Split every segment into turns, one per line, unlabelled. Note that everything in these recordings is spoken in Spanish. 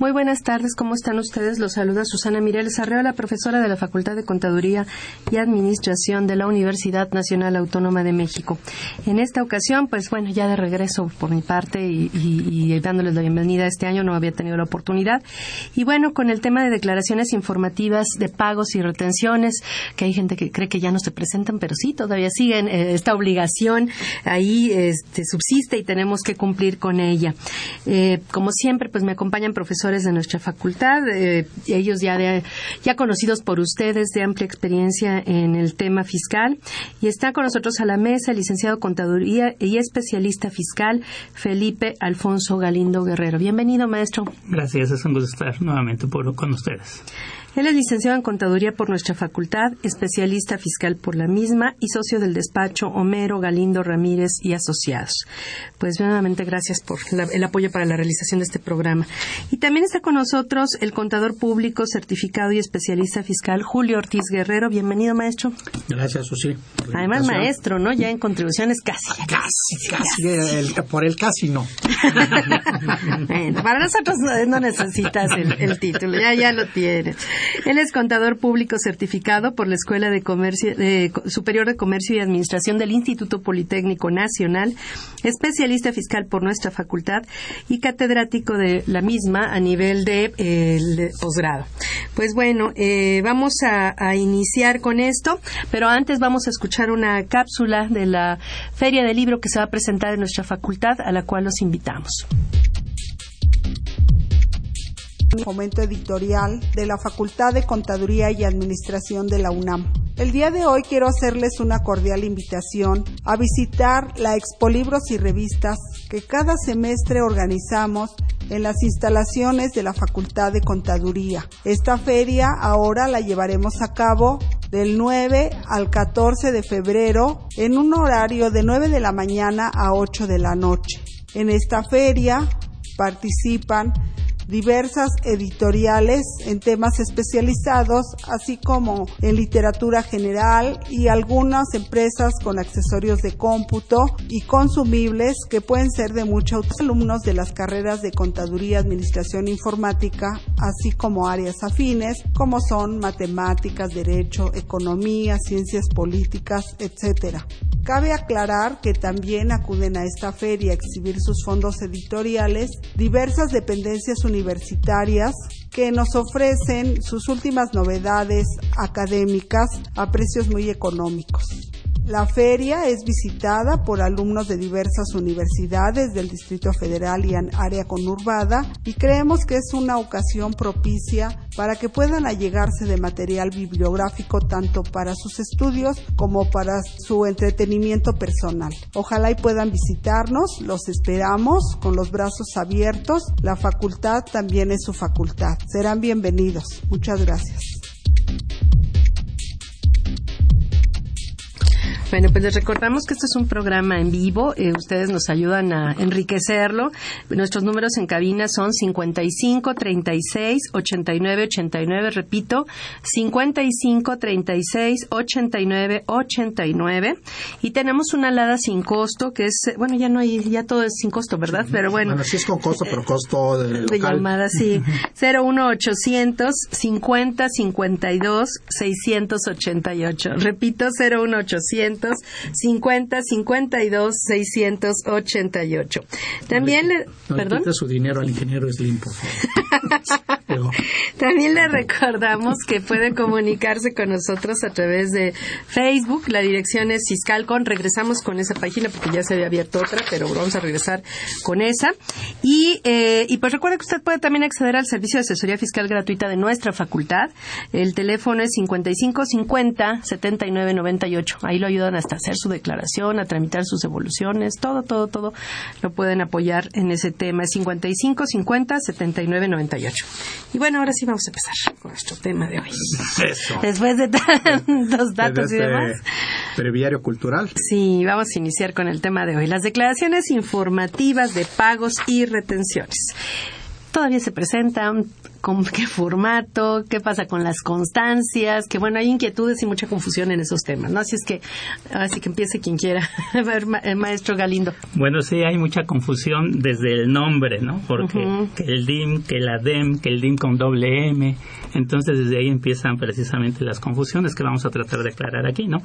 Muy buenas tardes, ¿cómo están ustedes? Los saluda Susana Mireles Arreola, profesora de la Facultad de Contaduría y Administración de la Universidad Nacional Autónoma de México. En esta ocasión, pues bueno, ya de regreso por mi parte y, y, y, dándoles la bienvenida este año, no había tenido la oportunidad. Y bueno, con el tema de declaraciones informativas de pagos y retenciones, que hay gente que cree que ya no se presentan, pero sí, todavía siguen eh, esta obligación ahí este, subsiste y tenemos que cumplir con ella. Eh, como siempre, pues me acompañan profesores de nuestra facultad, eh, ellos ya, ya conocidos por ustedes de amplia experiencia en el tema fiscal. Y está con nosotros a la mesa el licenciado Contaduría y especialista fiscal Felipe Alfonso Galindo Guerrero. Bienvenido, maestro.
Gracias, es un gusto estar nuevamente por, con ustedes.
Él es licenciado en Contaduría por nuestra facultad, especialista fiscal por la misma y socio del despacho Homero Galindo Ramírez y Asociados. Pues nuevamente gracias por la, el apoyo para la realización de este programa. Y también está con nosotros el contador público, certificado y especialista fiscal Julio Ortiz Guerrero. Bienvenido, maestro.
Gracias, Susi.
Además, maestro, ¿no? Ya en contribuciones casi.
Casi, casi. casi. El, por el casi no.
bueno, para nosotros no, no necesitas el, el, título, ya, ya lo tienes. Él es contador público certificado por la Escuela de Comercio, eh, Superior de Comercio y Administración del Instituto Politécnico Nacional, especialista fiscal por nuestra facultad y catedrático de la misma a nivel de, eh, de posgrado. Pues bueno, eh, vamos a, a, iniciar con esto, pero antes vamos a escuchar una cápsula de la Feria del Libro que se va a presentar en nuestra facultad, a la cual los invitamos.
Fomento Editorial de la Facultad de Contaduría y Administración de la UNAM. El día de hoy quiero hacerles una cordial invitación a visitar la Expo Libros y Revistas que cada semestre organizamos en las instalaciones de la Facultad de Contaduría. Esta feria ahora la llevaremos a cabo del 9 al 14 de febrero en un horario de 9 de la mañana a 8 de la noche. En esta feria participan diversas editoriales en temas especializados, así como en literatura general y algunas empresas con accesorios de cómputo y consumibles que pueden ser de muchos alumnos de las carreras de contaduría, administración informática, así como áreas afines como son matemáticas, derecho, economía, ciencias políticas, etcétera. Cabe aclarar que también acuden a esta feria a exhibir sus fondos editoriales diversas dependencias universitarias que nos ofrecen sus últimas novedades académicas a precios muy económicos. La feria es visitada por alumnos de diversas universidades del Distrito Federal y área conurbada y creemos que es una ocasión propicia para que puedan allegarse de material bibliográfico tanto para sus estudios como para su entretenimiento personal. Ojalá y puedan visitarnos, los esperamos con los brazos abiertos. La facultad también es su facultad. Serán bienvenidos. Muchas gracias.
Bueno, pues les recordamos que este es un programa en vivo. Eh, ustedes nos ayudan a enriquecerlo. Nuestros números en cabina son 55 36 89 89. Repito, 55 36 89 89. Y tenemos una alada sin costo que es, bueno, ya no hay, ya todo es sin costo, ¿verdad? Sí, pero bueno.
Bueno, sí es con costo, pero costo de,
de llamada, sí. 01800 50 52 688. Repito, 01800 50 52 688. También le,
no,
perdón.
su dinero al ingeniero Slim, por favor.
También le recordamos que puede comunicarse con nosotros a través de Facebook. La dirección es Fiscalcon. Regresamos con esa página porque ya se había abierto otra, pero vamos a regresar con esa. Y, eh, y pues recuerde que usted puede también acceder al servicio de asesoría fiscal gratuita de nuestra facultad. El teléfono es 55 50 79 98. Ahí lo ayudan hasta hacer su declaración, a tramitar sus evoluciones, todo, todo, todo lo pueden apoyar en ese tema. 55 50 79 98. Y bueno, ahora sí vamos a empezar con nuestro tema de hoy. Después de tantos datos y
este
demás.
Breviario cultural.
Sí, vamos a iniciar con el tema de hoy. Las declaraciones informativas de pagos y retenciones. Todavía se presentan, con qué formato, qué pasa con las constancias, que bueno, hay inquietudes y mucha confusión en esos temas, ¿no? Así es que, así que empiece quien quiera. A ver, ma- el maestro Galindo.
Bueno, sí, hay mucha confusión desde el nombre, ¿no? Porque que el DIM, que la DEM, que el DIM con doble M. Entonces, desde ahí empiezan precisamente las confusiones que vamos a tratar de aclarar aquí, ¿no?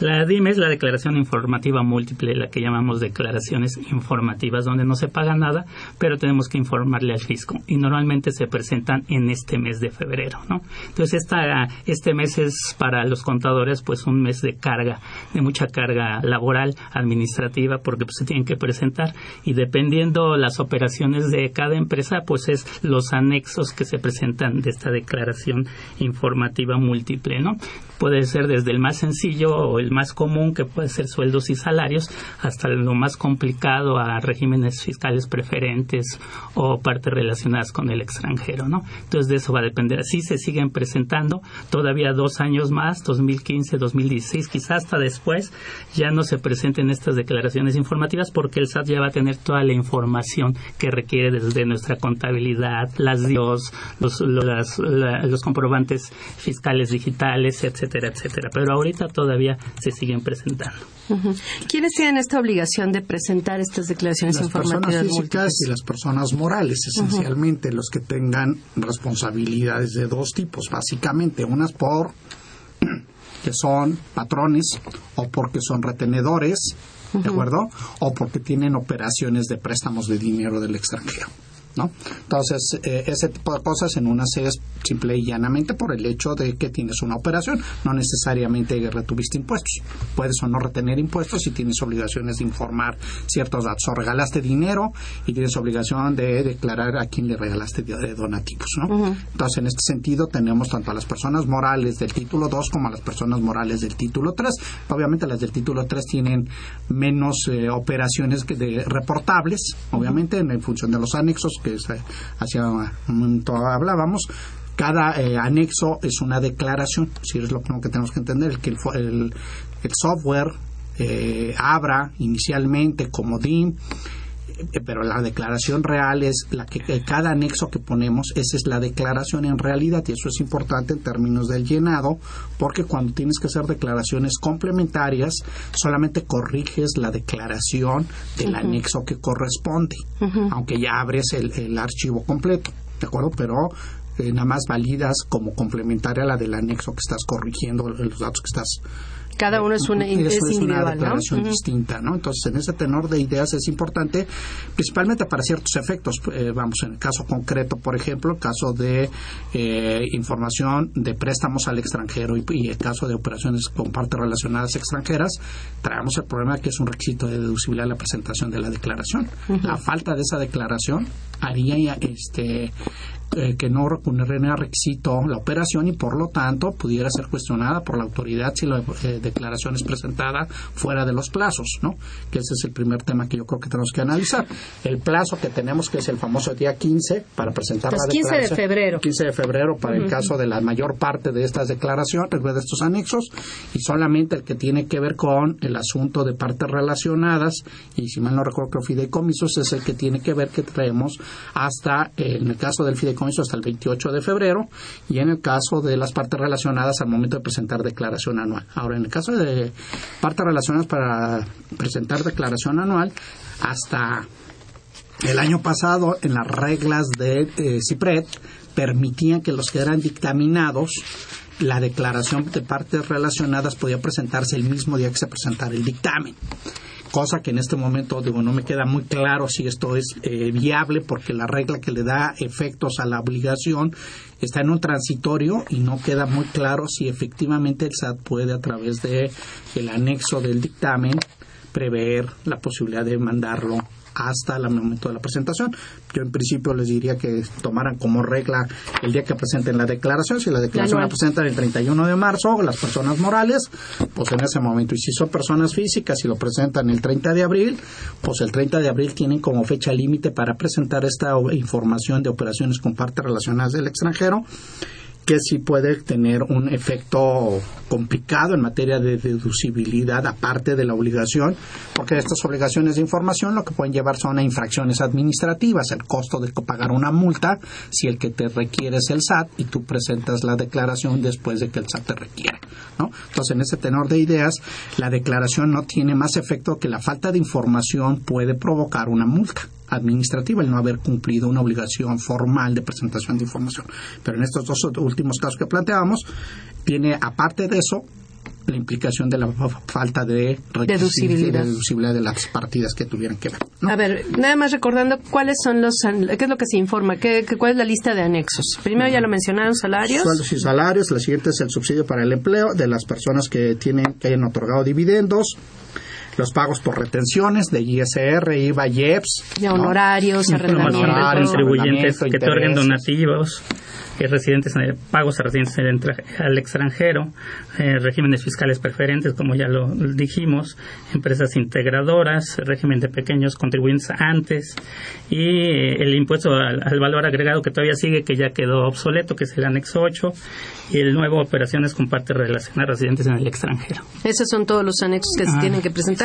La DIM es la declaración informativa múltiple, la que llamamos declaraciones informativas, donde no se paga nada, pero tenemos que informarle al fisco. Y normalmente se presentan en este mes de febrero, ¿no? Entonces, esta, este mes es para los contadores, pues, un mes de carga, de mucha carga laboral, administrativa, porque pues, se tienen que presentar. Y dependiendo las operaciones de cada empresa, pues es los anexos que se presentan de esta declaración informativa múltiple, ¿no? Puede ser desde el más sencillo o el más común, que puede ser sueldos y salarios, hasta lo más complicado a regímenes fiscales preferentes o partes relacionadas con el extranjero, ¿no? Entonces de eso va a depender. Así se siguen presentando todavía dos años más, 2015, 2016, quizás hasta después ya no se presenten estas declaraciones informativas porque el SAT ya va a tener toda la información que requiere desde nuestra contabilidad, las DIOS, los, los comprobantes fiscales digitales, etcétera, etcétera. Pero ahorita todavía se siguen presentando.
¿Quiénes tienen esta obligación de presentar estas declaraciones
Las personas
informativas
físicas
múltiples?
y las personas morales, esencialmente, los que tengan responsabilidades de dos tipos, básicamente, unas por que son patrones o porque son retenedores, ¿de acuerdo? O porque tienen operaciones de préstamos de dinero del extranjero. ¿No? Entonces, eh, ese tipo de cosas en unas es simple y llanamente por el hecho de que tienes una operación, no necesariamente retuviste impuestos. Puedes o no retener impuestos y tienes obligaciones de informar ciertos datos. O regalaste dinero y tienes obligación de declarar a quién le regalaste de- donativos, ¿no? Entonces, en este sentido, tenemos tanto a las personas morales del título 2 como a las personas morales del título 3. Obviamente, las del título 3 tienen menos eh, operaciones que de reportables, obviamente, en, en función de los anexos que se- hacia hablábamos. Cada eh, anexo es una declaración, si es lo que tenemos que entender, que el, el- el software eh, abra inicialmente como DIM, pero la declaración real es la que que cada anexo que ponemos, esa es la declaración en realidad y eso es importante en términos del llenado porque cuando tienes que hacer declaraciones complementarias solamente corriges la declaración del anexo que corresponde, aunque ya abres el, el archivo completo, ¿de acuerdo? Pero eh, nada más validas como complementaria a la del anexo que estás corrigiendo, los datos que estás
Cada uno es, una,
eso
es
es una declaración distinta, ¿no? Entonces, en ese tenor de ideas es importante, principalmente para ciertos efectos. Eh, vamos, en el caso concreto, por ejemplo, el caso de eh, información de préstamos al extranjero y, y el caso de operaciones con partes relacionadas extranjeras, traemos el problema que es un requisito de deducibilidad la presentación de la declaración. La falta de esa declaración haría este eh, que no recurriera requisito la operación y por lo tanto pudiera ser cuestionada por la autoridad si la eh, declaración es presentada fuera de los plazos, ¿no? Que ese es el primer tema que yo creo que tenemos que analizar. El plazo que tenemos que es el famoso día 15 para presentar
Pues
la
15 de
declaración.
febrero.
15 de febrero para el caso de la mayor parte de estas declaraciones, de estos anexos, y solamente el que tiene que ver con el asunto de partes relacionadas, y si mal no recuerdo que fideicomisos es el que tiene que ver que traemos hasta, eh, en el caso del fideicomiso, hasta el 28 de febrero, y en el caso de las partes relacionadas al momento de presentar declaración anual. Ahora, en el caso de partes relacionadas para presentar declaración anual, hasta el año pasado, en las reglas de eh, CIPRED, permitían que los que eran dictaminados, la declaración de partes relacionadas podía presentarse el mismo día que se presentara el dictamen. Cosa que en este momento digo, no me queda muy claro si esto es eh, viable porque la regla que le da efectos a la obligación está en un transitorio y no queda muy claro si efectivamente el SAT puede a través de el anexo del dictamen prever la posibilidad de mandarlo hasta el momento de la presentación. Yo en principio les diría que tomaran como regla el día que presenten la declaración. Si la declaración la presentan el 31 de marzo, las personas morales, pues en ese momento. Y si son personas físicas y lo presentan el 30 de abril, pues el 30 de abril tienen como fecha límite para presentar esta información de operaciones con partes relacionadas del extranjero que sí puede tener un efecto complicado en materia de deducibilidad aparte de la obligación, porque estas obligaciones de información lo que pueden llevar son a infracciones administrativas, el costo de pagar una multa si el que te requiere es el SAT y tú presentas la declaración después de que el SAT te requiere. ¿no? Entonces, en ese tenor de ideas, la declaración no tiene más efecto que la falta de información puede provocar una multa administrativa el no haber cumplido una obligación formal de presentación de información. Pero en estos dos últimos casos que planteábamos, tiene aparte de eso la implicación de la falta de
deducibilidad.
de, las partidas que tuvieran que ver.
A ver, nada más recordando cuáles son los, qué es lo que se informa, ¿Qué, cuál es la lista de anexos. Primero ya lo mencionaron, salarios.
Sueldos y salarios. La siguiente es el subsidio para el empleo de las personas que tienen que hayan otorgado dividendos los pagos por retenciones de ISR, IVA, IEPS.
De honorarios,
arrendamientos. contribuyentes que otorguen donativos residentes pagos a residentes al extranjero, eh, regímenes fiscales preferentes, como ya lo dijimos, empresas integradoras, régimen de pequeños contribuyentes antes y eh, el impuesto al, valor agregado que todavía sigue, que ya quedó obsoleto, que es el anexo 8, y el nuevo operaciones con parte relacionada a residentes en el extranjero.
Esos son todos los anexos que se tienen que presentar.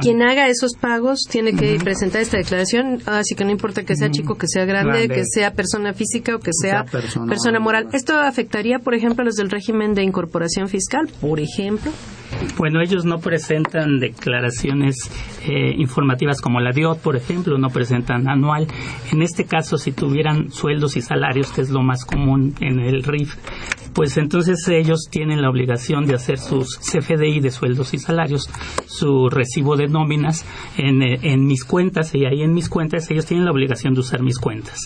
Quien haga esos pagos tiene que presentar esta declaración, así que no importa que sea chico, que sea grande, que sea persona física o que sea, persona moral. ¿Esto afectaría, por ejemplo, a los del régimen de incorporación fiscal, por ejemplo?
Bueno, ellos no presentan declaraciones eh, informativas como la DIOT, por ejemplo, no presentan anual. En este caso, si tuvieran sueldos y salarios, que es lo más común en el RIF, pues entonces ellos tienen la obligación de hacer sus CFDI de sueldos y salarios, su recibo de nóminas en, eh, en, mis cuentas y ahí en mis cuentas ellos tienen la obligación de usar mis cuentas.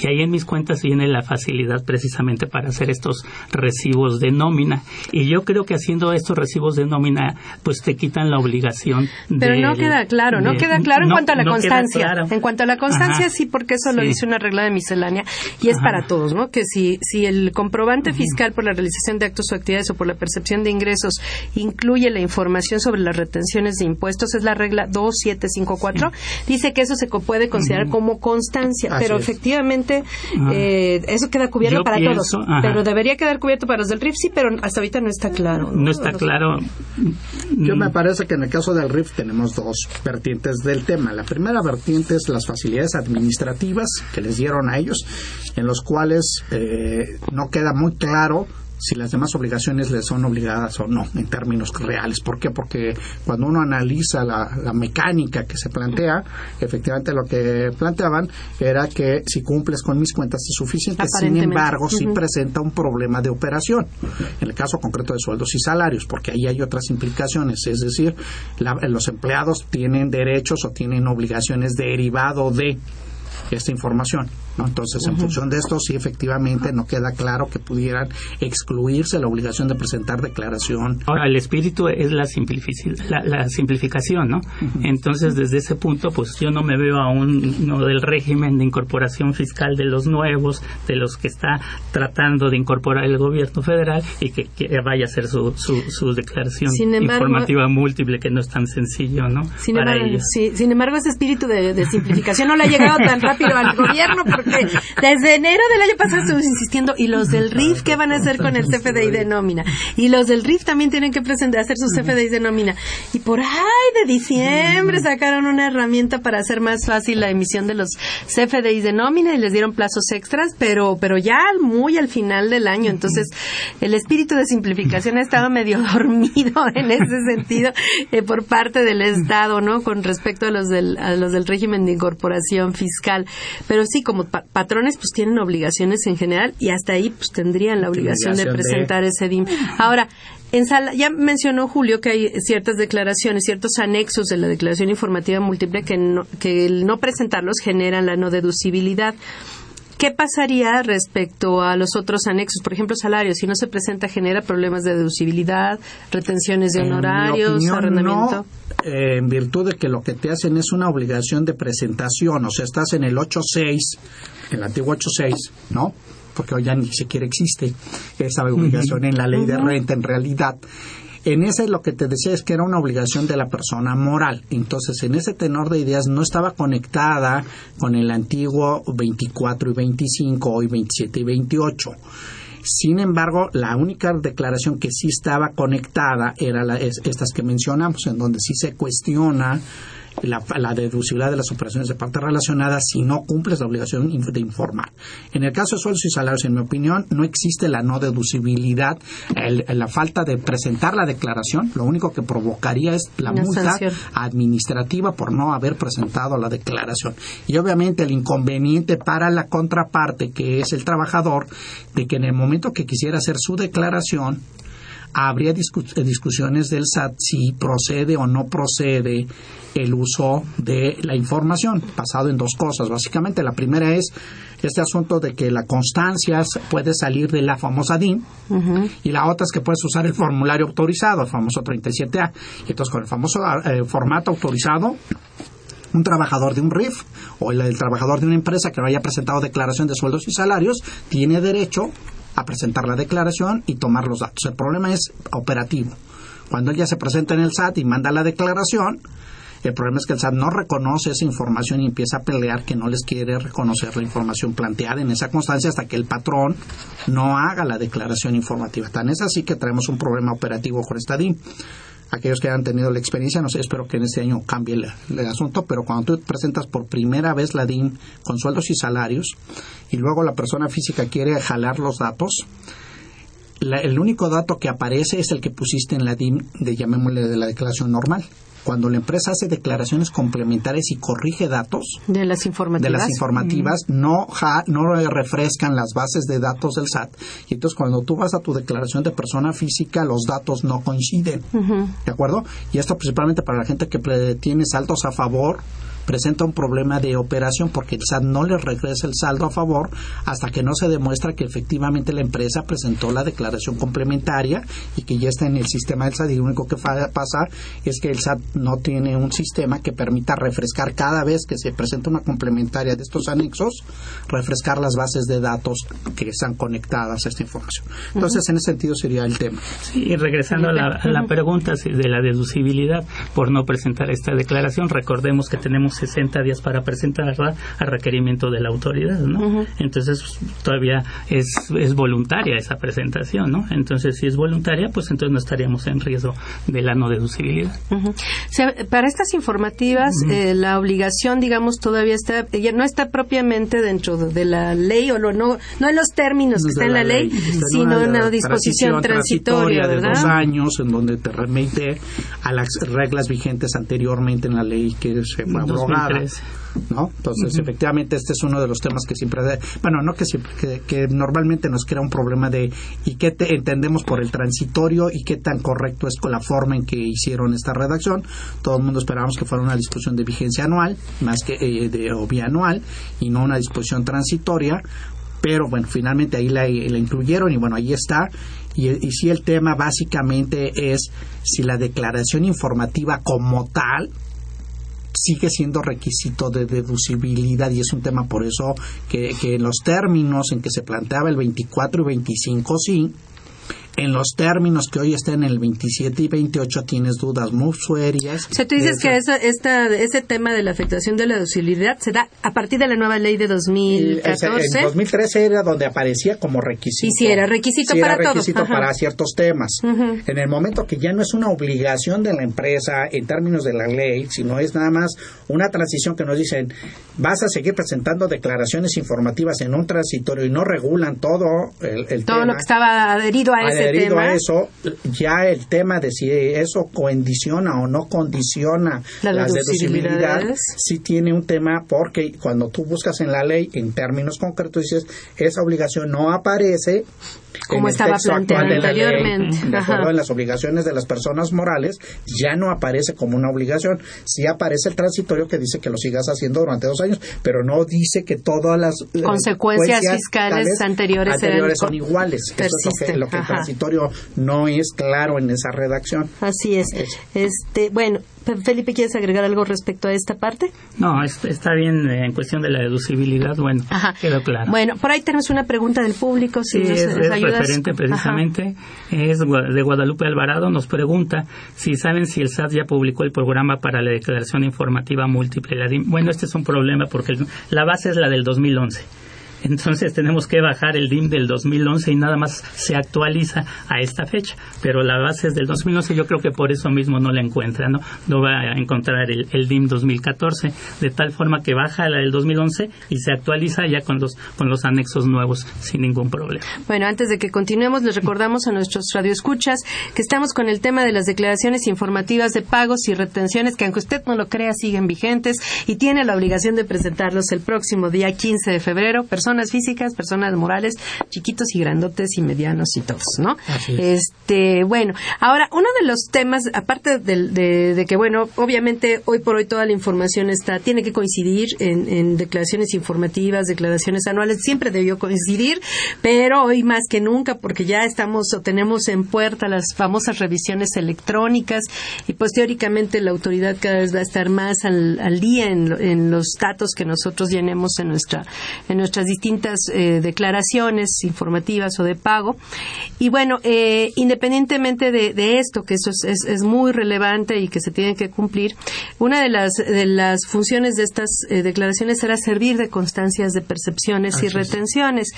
Y ahí en mis cuentas viene la facilidad precisamente para hacer estos recibos de nómina. Y yo creo que haciendo estos recibos de nómina, pues te quitan la obligación
Pero no queda claro, no queda claro en cuanto a la constancia. En cuanto a la constancia, sí, porque eso lo dice una regla de miscelánea y es para todos, ¿no? Que si, si el comprobante fiscal por la realización de actos o actividades o por la percepción de ingresos incluye la información sobre las retenciones de impuestos, es la regla 2754, dice que eso se puede considerar como constancia, pero efectivamente eh, eso queda cubierto para todos. Pero debería quedar cubierto para los del RIF, sí, pero hasta ahorita no está claro.
No, está claro.
Yo me parece que en el caso del RIF tenemos dos vertientes del tema. La primera vertiente es las facilidades administrativas que les dieron a ellos, en los cuales eh, no queda muy claro si las demás obligaciones le son obligadas o no en términos reales. ¿Por qué? Porque cuando uno analiza la, mecánica que se plantea, efectivamente lo que planteaban era que si cumples con mis cuentas es suficiente, sin embargo, si presenta un problema de operación, en el caso concreto de sueldos y salarios, porque ahí hay otras implicaciones, es decir, los empleados tienen derechos o tienen obligaciones derivado de esta información. Entonces, en función de esto, sí, efectivamente, no queda claro que pudieran excluirse la obligación de presentar declaración.
Ahora, el espíritu es la, la, simplificación, ¿no? Entonces, desde ese punto, pues yo no me veo aún no del régimen de incorporación fiscal de los nuevos, de los que está tratando de incorporar el gobierno federal y que, vaya a hacer su, su, declaración informativa múltiple, que no es tan sencillo, ¿no?
Sin, embargo, sin embargo, ese espíritu de, de simplificación no le ha llegado tan rápido al gobierno desde enero del año pasado estuvimos insistiendo, ¿y los del RIF qué van a hacer con el CFDI de nómina? Y los del RIF también tienen que presentar, hacer sus CFDI de nómina. Y por ahí de diciembre sacaron una herramienta para hacer más fácil la emisión de los CFDI de nómina y les dieron plazos extras, pero, pero ya muy al final del año. Entonces, el espíritu de simplificación ha estado medio dormido en ese sentido eh, por parte del Estado, ¿no? Con respecto a los del, a los del régimen de incorporación fiscal. Pero sí, como patrones pues tienen obligaciones en general y hasta ahí pues tendrían la obligación, de presentar ese DIM. Ahora, en sala, ya mencionó Julio que hay ciertas declaraciones, ciertos anexos de la declaración informativa múltiple que, que el no presentarlos generan la no deducibilidad. ¿Qué pasaría respecto a los otros anexos? Por ejemplo, salarios. Si no se presenta, genera problemas de deducibilidad, retenciones de honorarios, arrendamiento
eh, en virtud de que lo que te hacen es una obligación de presentación, o sea, estás en el 8.6, el antiguo 8.6, ¿no? Porque hoy ya ni siquiera existe esa obligación en la ley de renta en realidad. En ese lo que te decía es que era una obligación de la persona moral. Entonces, en ese tenor de ideas no estaba conectada con el antiguo 24 y 25, hoy 27 y 28. Sin embargo, la única declaración que sí estaba conectada era la, es, estas que mencionamos, en donde sí se cuestiona la, la, deducibilidad de las operaciones de parte relacionada si no cumples la obligación de informar. En el caso de sueldos y salarios, en mi opinión, no existe la no deducibilidad, el, la falta de presentar la declaración, lo único que provocaría es la Una multa sanción. administrativa por no haber presentado la declaración. Y obviamente el inconveniente para la contraparte, que es el trabajador, de que en el momento que quisiera hacer su declaración, habría discus discusiones del SAT si procede o no procede el uso de la información, basado en dos cosas. Básicamente, la primera es este asunto de que la constancia puede salir de la famosa DIN uh -huh. y la otra es que puedes usar el formulario autorizado, el famoso 37A. Y entonces, con el famoso eh, formato autorizado, un trabajador de un RIF o el, el, trabajador de una empresa que no haya presentado declaración de sueldos y salarios tiene derecho a presentar la declaración y tomar los datos. El problema es operativo. Cuando él ya se presenta en el SAT y manda la declaración, el problema es que el SAT no reconoce esa información y empieza a pelear que no les quiere reconocer la información planteada en esa constancia hasta que el patrón no haga la declaración informativa. Tan es así que traemos un problema operativo con esta DIM aquellos que hayan tenido la experiencia, no sé, espero que en este año cambie el, el, asunto, pero cuando tú presentas por primera vez la DIN con sueldos y salarios y luego la persona física quiere jalar los datos, la, el único dato que aparece es el que pusiste en la DIN de llamémosle de la declaración normal cuando la empresa hace declaraciones complementarias y corrige datos
de las informativas,
de las informativas mm. no, ja, no refrescan las bases de datos del SAT. Y entonces cuando tú vas a tu declaración de persona física, los datos no coinciden. Uh -huh. ¿De acuerdo? Y esto principalmente para la gente que tiene saldos a favor presenta un problema de operación porque el SAT no le regresa el saldo a favor hasta que no se demuestra que efectivamente la empresa presentó la declaración complementaria y que ya está en el sistema del SAT y lo único que pasa es que el SAT no tiene un sistema que permita refrescar cada vez que se presenta una complementaria de estos anexos, refrescar las bases de datos que están conectadas a esta información. Entonces, uh -huh. en ese sentido sería el tema.
Sí, y regresando a la, a la pregunta de la deducibilidad por no presentar esta declaración, recordemos que tenemos 60 días para presentarla a requerimiento de la autoridad, ¿no? Uh -huh. Entonces todavía es, es voluntaria esa presentación, ¿no? Entonces si es voluntaria, pues entonces no estaríamos en riesgo de la no deducibilidad.
Uh -huh. o sea, para estas informativas uh -huh. eh, la obligación, digamos, todavía está ya no está propiamente dentro de la ley o lo, no no en los términos que está en la, ley, ley sino en una disposición transitoria,
de dos años en donde te remite a las reglas vigentes anteriormente en la ley que se ¿no? Entonces, uh -huh. efectivamente, este es uno de los temas que siempre, bueno, no que siempre, que, que normalmente nos crea un problema de y qué te entendemos por el transitorio y qué tan correcto es con la forma en que hicieron esta redacción. Todo el mundo esperábamos que fuera una disposición de vigencia anual, más que eh, de o bianual, y no una disposición transitoria. Pero bueno, finalmente ahí la, la incluyeron y bueno, ahí está. Y, y sí, el tema básicamente es si la declaración informativa como tal sigue siendo requisito de deducibilidad y es un tema por eso que, que en los términos en que se planteaba el 24 y 25 sí, en los términos que hoy están en el 27 y 28 tienes dudas muy serias.
O sea, tú dices que esa, esta, ese tema de la afectación de la deducibilidad se da a partir de la nueva ley de 2014.
En 2013 era donde aparecía como requisito.
Y si era requisito
sí
para
era requisito
todo.
para ciertos temas. Uh -huh. En el momento que ya no es una obligación de la empresa en términos de la ley, sino es nada más una transición que nos dicen, vas a seguir presentando declaraciones informativas en un transitorio y no regulan todo el, el
todo
tema.
lo que estaba adherido a ese
adherido
tema.
a eso, ya el tema de si eso condiciona o no condiciona
la
las deducibilidades, sí tiene un tema porque cuando tú buscas en la ley en términos concretos dices esa obligación no aparece
como
en
estaba planteado anteriormente.
Ley, de acuerdo en las obligaciones de las personas morales, ya no aparece como una obligación. Sí aparece el transitorio que dice que lo sigas haciendo durante dos años, pero no dice que todas las
consecuencias fiscales anteriores,
anteriores son iguales. Eso es lo que, lo que auditorio no es claro en esa redacción.
Así es. Este, bueno, Felipe, ¿quieres agregar algo respecto a esta parte?
No, está bien eh, en cuestión de la deducibilidad, bueno, quedó claro.
Bueno, por ahí tenemos una pregunta del público, si
sí, es, referente precisamente, es de Guadalupe Alvarado, nos pregunta si saben si el SAT ya publicó el programa para la declaración informativa múltiple. Bueno, este es un problema porque la base es la del 2011 entonces tenemos que bajar el DIM del 2011 y nada más se actualiza a esta fecha. Pero la base es del 2011, yo creo que por eso mismo no la encuentra, ¿no? No va a encontrar el, el DIM 2014, de tal forma que baja la del 2011 y se actualiza ya con los, con los anexos nuevos sin ningún problema.
Bueno, antes de que continuemos, les recordamos a nuestros radioescuchas que estamos con el tema de las declaraciones informativas de pagos y retenciones que aunque usted no lo crea siguen vigentes y tiene la obligación de presentarlos el próximo día 15 de febrero personas físicas, personas morales, chiquitos y grandotes y medianos y todos, ¿no? Este, bueno, ahora uno de los temas, aparte de, que bueno, obviamente hoy por hoy toda la información está, tiene que coincidir en, declaraciones informativas, declaraciones anuales, siempre debió coincidir, pero hoy más que nunca porque ya estamos o tenemos en puerta las famosas revisiones electrónicas y pues teóricamente la autoridad cada vez va a estar más al, día en, en, los datos que nosotros llenemos en nuestra en nuestras distintas eh, declaraciones informativas o de pago. Y bueno, eh, independientemente de, esto, que eso es, muy relevante y que se tiene que cumplir, una de las, de las funciones de estas eh, declaraciones será servir de constancias de percepciones y retenciones.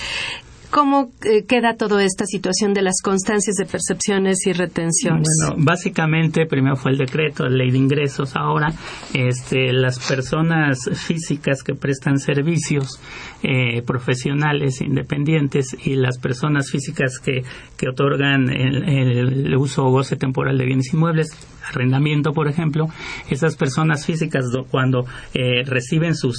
¿Cómo eh, queda toda esta situación de las constancias de percepciones y retenciones?
Bueno, básicamente primero fue el decreto, ley de ingresos. Ahora, este, las personas físicas que prestan servicios eh, profesionales independientes y las personas físicas que, que otorgan el, el uso o goce temporal de bienes inmuebles arrendamiento, por ejemplo, esas personas físicas cuando eh, reciben sus,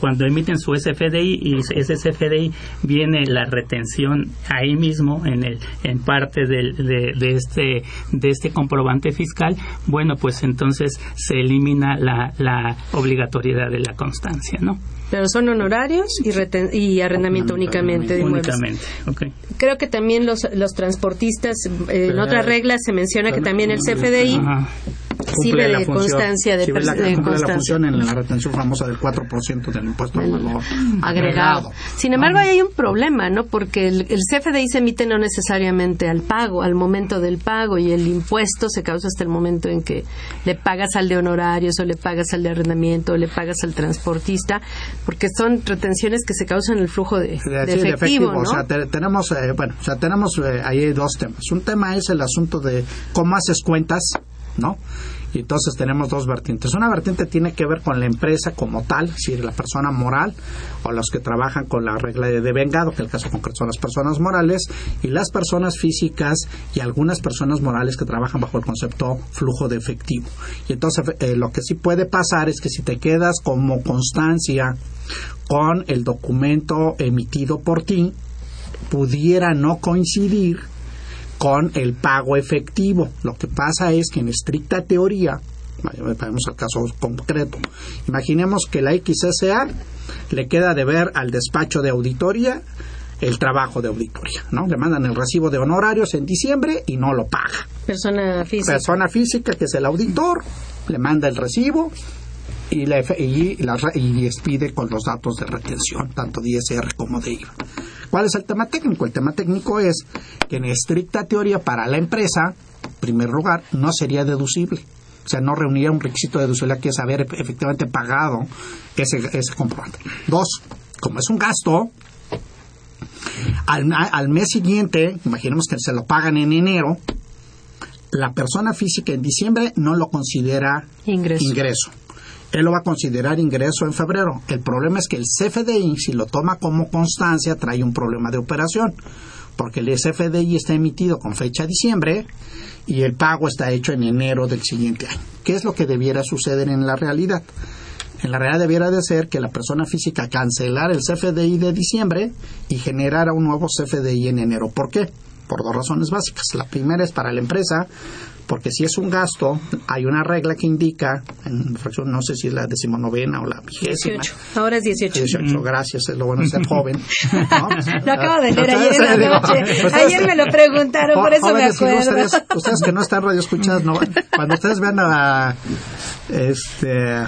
cuando emiten su SFDI y ese SFDI viene la retención ahí mismo en el, en parte de, de, este, de este comprobante fiscal, bueno, pues entonces se elimina la, la obligatoriedad de la constancia, ¿no?
Pero son honorarios y, y arrendamiento únicamente de inmuebles.
Únicamente,
Creo que también los, los transportistas, eh, en otras reglas se menciona que también el CFDI sirve de constancia de,
la, función en la retención famosa del 4% del impuesto al valor agregado.
Sin embargo, ahí hay un problema, ¿no? Porque el, el, CFDI se emite no necesariamente al pago, al momento del pago y el impuesto se causa hasta el momento en que le pagas al de honorarios o le pagas al de arrendamiento o le pagas al transportista, porque son retenciones que se causan el flujo de, efectivo,
O sea, tenemos, eh, bueno, o sea, tenemos eh, ahí dos temas. Un tema es el asunto de cómo haces cuentas ¿no? Y entonces tenemos dos vertientes. Una vertiente tiene que ver con la empresa como tal, es decir, la persona moral o los que trabajan con la regla de devengado, que el caso concreto son las personas morales, y las personas físicas y algunas personas morales que trabajan bajo el concepto flujo de efectivo. Y entonces eh, lo que sí puede pasar es que si te quedas como constancia con el documento emitido por ti, pudiera no coincidir con el pago efectivo. Lo que pasa es que en estricta teoría, vamos al caso concreto, imaginemos que la XSA le queda de ver al despacho de auditoría el trabajo de auditoría, ¿no? Le mandan el recibo de honorarios en diciembre y no lo paga.
Persona física.
Persona física, que es el auditor, le manda el recibo y, le, y, y despide con los datos de retención, tanto de ISR como de IVA. ¿Cuál es el tema técnico? El tema técnico es que en estricta teoría para la empresa, en primer lugar, no sería deducible. O sea, no reuniría un requisito de deducibilidad que es haber efectivamente pagado ese, ese comprobante. Dos, como es un gasto, al, mes siguiente, imaginemos que se lo pagan en enero, la persona física en diciembre no lo considera ingreso él lo va a considerar ingreso en febrero. El problema es que el CFDI, si lo toma como constancia, trae un problema de operación, porque el CFDI está emitido con fecha diciembre y el pago está hecho en enero del siguiente año. ¿Qué es lo que debiera suceder en la realidad? En la realidad debiera de ser que la persona física cancelara el CFDI de diciembre y generara un nuevo CFDI en enero. ¿Por qué? por dos razones básicas. La primera es para la empresa, porque si es un gasto, hay una regla que indica, en fracción, no sé si es la decimonovena o la vigésima.
18. Ahora es 18.
18, gracias, es lo bueno de ser joven. ¿no?
Lo acabo de leer ayer en la noche.
ustedes-
Ayer me lo preguntaron, por eso me
Jóvenes,
acuerdo.
Ustedes, ustedes que no están radio escuchadas, no, cuando ustedes vean a este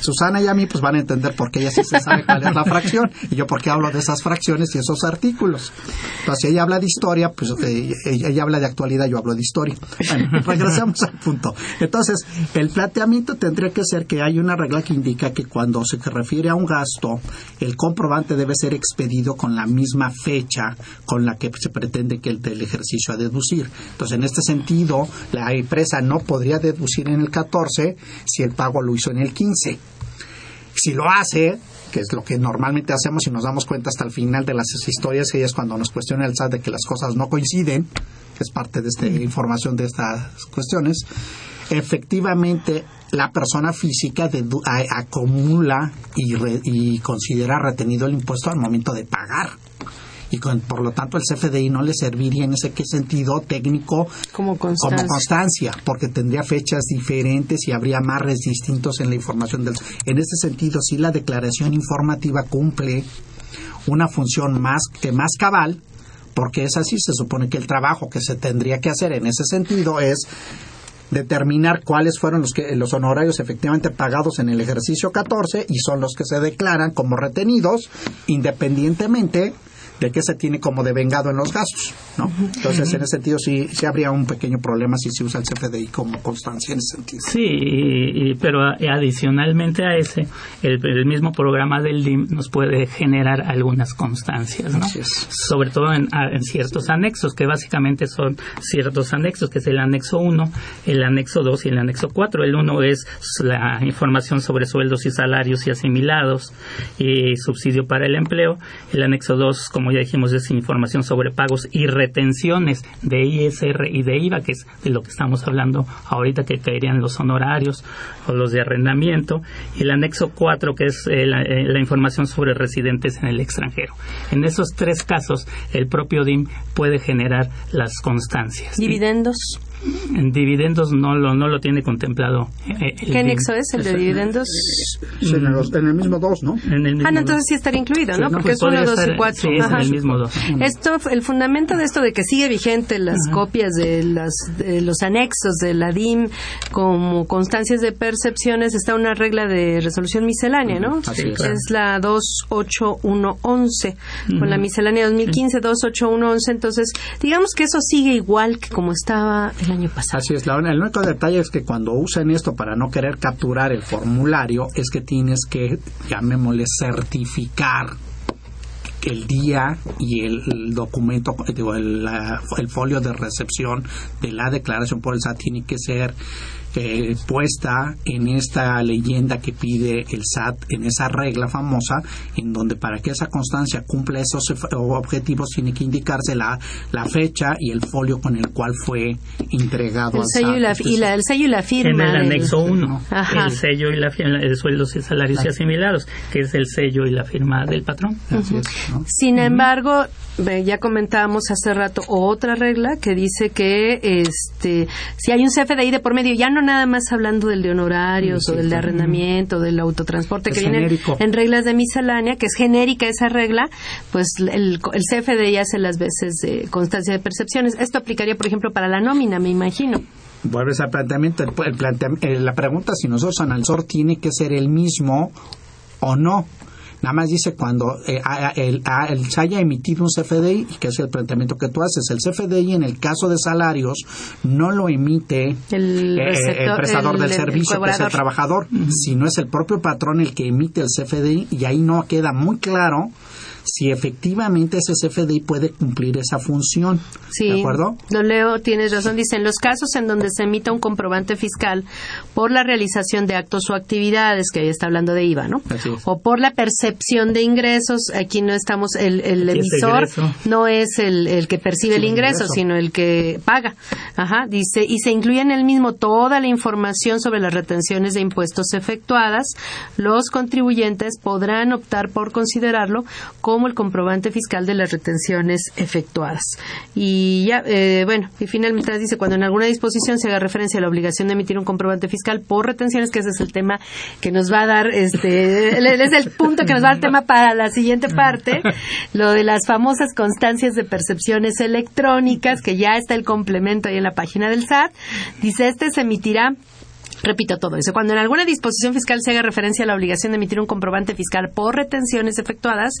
Susana y a mí, pues van a entender por qué ella sí se sabe cuál es la fracción y yo por qué hablo de esas fracciones y esos artículos. Entonces, si ella habla de historia, pues eh, ella, ella habla de actualidad, yo hablo de historia. Bueno, regresamos al punto. Entonces, el planteamiento tendría que ser que hay una regla que indica que cuando se refiere a un gasto, el comprobante debe ser expedido con la misma fecha con la que se pretende que el del ejercicio a deducir. Entonces, en este sentido, la empresa no podría deducir en el 14 si el pago lo hizo en el 15 si lo hace, que es lo que normalmente hacemos y nos damos cuenta hasta el final de las historias, que es cuando nos cuestiona el SAT de que las cosas no coinciden, que es parte de esta información de estas cuestiones, efectivamente la persona física dedu- a- acumula y, re- y considera retenido el impuesto al momento de pagar. Y con- por lo tanto el CFDI no le serviría en ese qué sentido técnico
Como constancia.
como constancia, porque tendría fechas diferentes y habría marres distintos en la información del. En ese sentido, sí la declaración informativa cumple una función más que más cabal, porque es así, se supone que el trabajo que se tendría que hacer en ese sentido es determinar cuáles fueron los que los honorarios efectivamente pagados en el ejercicio 14 y son los que se declaran como retenidos independientemente de que se tiene como devengado en los gastos, ¿no? Entonces, en ese sentido sí, sí habría un pequeño problema si se usa el CFDI como constancia en ese sentido.
Sí, y- y- pero adicionalmente a ese, el, el mismo programa del DIM nos puede generar algunas constancias, ¿no? Sobre todo en, a- en ciertos anexos, que básicamente son ciertos anexos, que es el anexo 1, el anexo 2 y el anexo 4. El 1 es la información sobre sueldos y salarios y asimilados y subsidio para el empleo. El anexo 2, como ya dijimos, es información sobre pagos y retenciones de ISR y de IVA, que es de lo que estamos hablando ahorita, que caerían los honorarios o los de arrendamiento. Y el anexo 4, que es eh, la, eh, la información sobre residentes en el extranjero. En esos tres casos, el propio DIM puede generar las constancias.
Dividendos.
En dividendos no lo, no lo tiene contemplado. eh, eh, el
¿Qué anexo es el de dividendos?
Sí, en, los- en el mismo dos, ¿no?
En el mismo
Ah, no, entonces sí estaría incluido,
Sí,
¿no? Porque
pues
es 1,
podría
2 y
estar-
4.
sí, es en el mismo dos.
Esto, el fundamento de esto de que sigue vigente las copias de, las, de los anexos de la DIM como constancias de percepciones está una regla de resolución miscelánea, ¿no?
Así es.
Es la 28111 con la miscelánea 2015 28111, entonces digamos que eso sigue igual que como estaba el año pasado.
Así es, la- el único detalle es que cuando usen esto para no querer capturar el formulario, es que tienes que, llamémosle, certificar el día y el, el documento, digo, el, la- el folio de recepción de la declaración por el SAT tiene que ser eh, puesta en esta leyenda que pide el SAT, en esa regla famosa, en donde para que esa constancia cumpla esos objetivos tiene que indicarse la, la fecha y el folio con el cual fue entregado
El
al
sello
SAT.
y la, y
Entonces,
la- el sello y la
En
firma.
el
del-
anexo 1,
Ajá.
el sello y la firma de sueldos y salarios y asimilados, que es el sello y la firma del patrón.
así es, ¿no?
Sin embargo, ya comentábamos hace rato otra regla que dice que este si hay un CFDI de por medio, ya no nada más hablando del de honorarios
Sí,
o del de arrendamiento, del autotransporte,
Es
que
genérico.
en reglas de miscelánea, que es genérica esa regla, pues el, el CFDI hace las veces de constancia de percepciones. Esto aplicaría, por ejemplo, para la nómina, me imagino.
Vuelves al planteamiento. El, el planteam- eh, la pregunta si nosotros SOR tiene que ser el mismo o no. Nada más dice cuando eh, a- el, a- el- se haya emitido un CFDI, y que es el planteamiento que tú haces. El CFDI en el caso de salarios no lo emite
El,
eh, el prestador
el-
del
el
servicio, que es el trabajador, sino es el propio patrón el que emite el CFDI y ahí no queda muy claro si efectivamente ese CFDI puede cumplir esa función.
Sí,
¿De acuerdo?
lo leo, tienes razón. Dice, en los casos en donde se emita un comprobante fiscal por la realización de actos o actividades, que ahí está hablando de IVA, ¿no? O por la percepción de ingresos, aquí no estamos, el, el emisor no es el, el que percibe
Sí,
el
el
ingreso,
ingreso.
sino el que paga. Ajá, dice, y se incluye en el mismo toda la información sobre las retenciones de impuestos efectuadas. Los contribuyentes podrán optar por considerarlo como como el comprobante fiscal de las retenciones efectuadas. Y ya, eh, bueno, y finalmente dice, cuando en alguna disposición se haga referencia a la obligación de emitir un comprobante fiscal por retenciones, que ese es el tema que nos va a dar, este, es el punto que nos va a dar tema para la siguiente parte, lo de las famosas constancias de percepciones electrónicas, que ya está el complemento ahí en la página del SAT. Dice, este se emitirá Repito todo eso. Cuando en alguna disposición fiscal se haga referencia a la obligación de emitir un comprobante fiscal por retenciones efectuadas,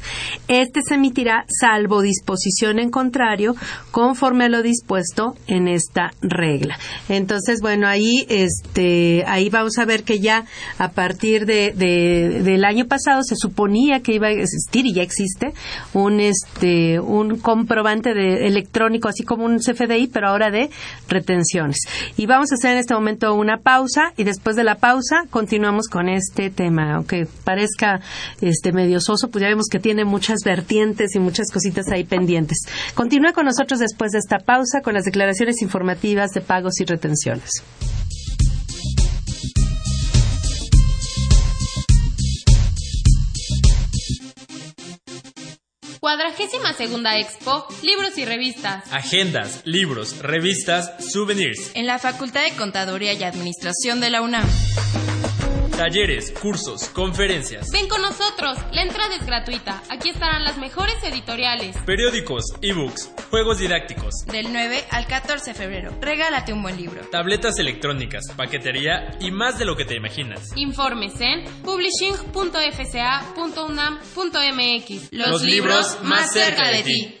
este se emitirá salvo disposición en contrario, conforme a lo dispuesto en esta regla. Entonces, bueno, ahí, este, ahí vamos a ver que ya a partir de, del año pasado se suponía que iba a existir y ya existe un, este, un comprobante de, electrónico, así como un CFDI, pero ahora de retenciones. Y vamos a hacer en este momento una pausa y después de la pausa continuamos con este tema. Aunque parezca este medio soso, pues ya vemos que tiene muchas vertientes y muchas cositas ahí pendientes. Continúa con nosotros después de esta pausa con las declaraciones informativas de pagos y retenciones.
Cuadragésima segunda expo, libros y revistas.
Agendas, libros, revistas, souvenirs.
En la Facultad de Contaduría y Administración de la UNAM.
Talleres, cursos, conferencias.
Ven con nosotros, la entrada es gratuita. Aquí estarán las mejores editoriales.
Periódicos, ebooks, juegos didácticos.
Del 9 al 14 de febrero. Regálate un buen libro.
Tabletas electrónicas, paquetería y más de lo que te imaginas.
Informes en publishing.fca.unam.mx.
Los, Los libros más cerca de ti.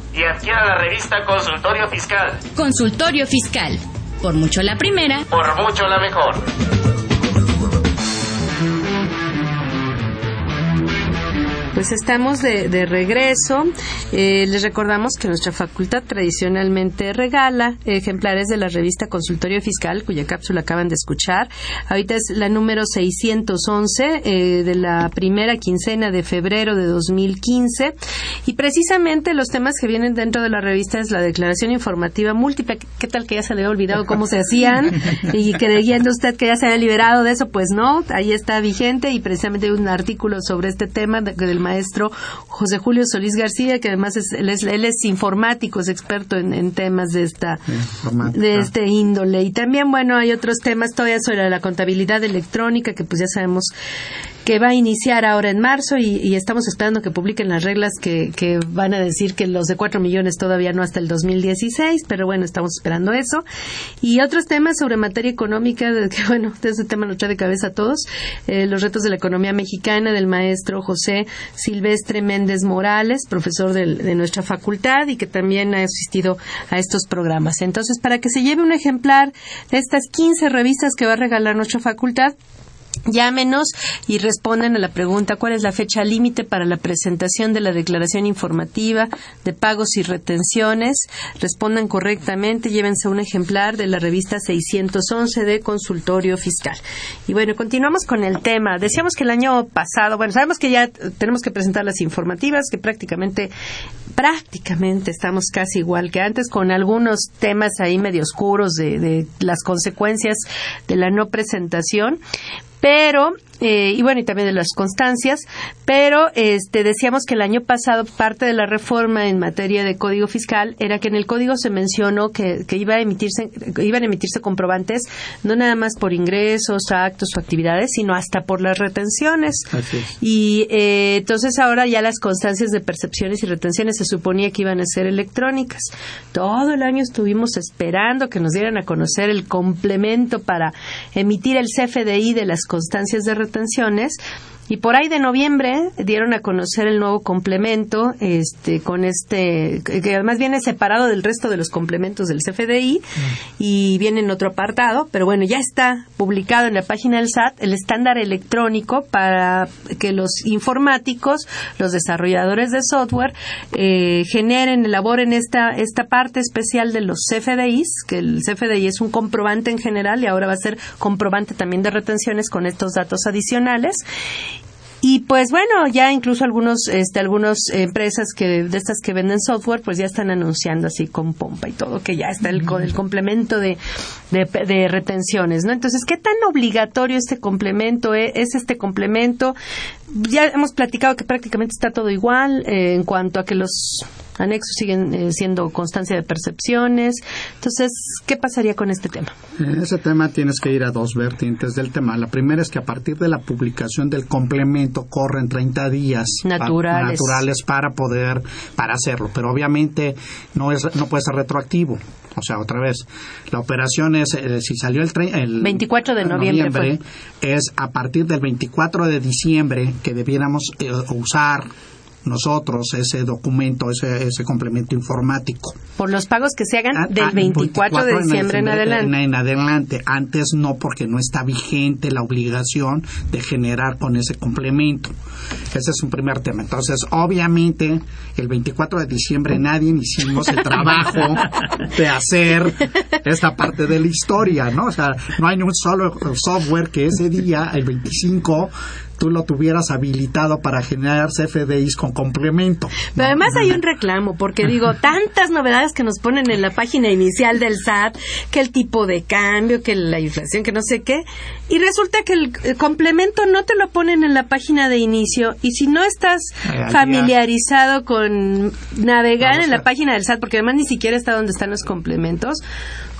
y adquiera la revista Consultorio Fiscal.
Consultorio Fiscal. Por mucho la primera.
Por mucho la mejor.
Pues estamos de, regreso. Eh, les recordamos que nuestra facultad tradicionalmente regala ejemplares de la revista Consultorio Fiscal, cuya cápsula acaban de escuchar. Ahorita es la número 611 eh, de la primera quincena de febrero de 2015. Y precisamente los temas que vienen dentro de la revista es la declaración informativa múltiple. ¿Qué tal que ya se le había olvidado cómo se hacían? y creyendo usted que ya se había liberado de eso, pues no, ahí está vigente y precisamente hay un artículo sobre este tema del maestro José Julio Solís García, que además es, él, es, informático, es experto en, temas de esta de este índole. Y también, bueno, hay otros temas todavía sobre la contabilidad electrónica, que pues ya sabemos que va a iniciar ahora en marzo y, estamos esperando que publiquen las reglas que, que, van a decir que los de 4 millones todavía no hasta el 2016, pero bueno, estamos esperando eso. Y otros temas sobre materia económica, que bueno, ese tema nos trae de cabeza a todos, eh, los retos de la economía mexicana del maestro José Silvestre Méndez Morales, profesor de nuestra facultad y que también ha asistido a estos programas. Entonces, para que se lleve un ejemplar de estas 15 revistas que va a regalar nuestra facultad, Llámenos y respondan a la pregunta cuál es la fecha límite para la presentación de la declaración informativa de pagos y retenciones. Respondan correctamente, llévense un ejemplar de la revista 611 de Consultorio Fiscal. Y bueno, continuamos con el tema. Decíamos que el año pasado, bueno, sabemos que ya tenemos que presentar las informativas, que prácticamente prácticamente estamos casi igual que antes, con algunos temas ahí medio oscuros de, de las consecuencias de la no presentación pero eh, y bueno, y también de las constancias, pero este, decíamos que el año pasado parte de la reforma en materia de código fiscal era que en el código se mencionó que, que iba a emitirse, iban a emitirse comprobantes no nada más por ingresos, actos o actividades, sino hasta por las retenciones. Y eh, entonces ahora ya las constancias de percepciones y retenciones se suponía que iban a ser electrónicas. Todo el año estuvimos esperando que nos dieran a conocer el complemento para emitir el CFDI de las constancias de retención tensiones y por ahí de noviembre dieron a conocer el nuevo complemento, este, con este, que además viene separado del resto de los complementos del CFDI y viene en otro apartado, pero bueno, ya está publicado en la página del SAT el estándar electrónico para que los informáticos, los desarrolladores de software, eh, generen, elaboren esta, esta parte especial de los CFDIs, que el CFDI es un comprobante en general y ahora va a ser comprobante también de retenciones con estos datos adicionales y pues bueno, ya incluso algunos, este, algunas empresas que, de estas que venden software, pues ya están anunciando así con pompa y todo, que ya está el, el complemento de, de, retenciones, ¿no? Entonces, ¿qué tan obligatorio este complemento es, es este complemento? Ya hemos platicado que prácticamente está todo igual eh, en cuanto a que los anexos siguen eh, siendo constancia de percepciones. Entonces, ¿qué pasaría con este tema?
En ese tema tienes que ir a dos vertientes del tema. La primera es que a partir de la publicación del complemento corren 30 días
naturales,
naturales para poder para hacerlo, pero obviamente no es no puede ser retroactivo. O sea, otra vez, la operación es, eh, si salió el, el
24 de noviembre,
es a partir del 24 de diciembre que debiéramos eh, usar nosotros ese documento, ese, ese complemento informático.
Por los pagos que se hagan ah, del 24, ah, de diciembre en, adelante.
En, adelante. Antes no, porque no está vigente la obligación de generar con ese complemento. Ese es un primer tema. Entonces, obviamente, el 24 de diciembre nadie hicimos el trabajo de hacer esta parte de la historia, ¿no? O sea, no hay ni un solo software que ese día, el 25, tú lo tuvieras habilitado para generar CFDIs con complemento.
Pero además hay un reclamo, porque digo, tantas novedades que nos ponen en la página inicial del SAT, que el tipo de cambio, que la inflación, que no sé qué, y resulta que el, complemento no te lo ponen en la página de inicio, y si no estás familiarizado con navegar en la página del SAT, porque además ni siquiera está donde están los complementos,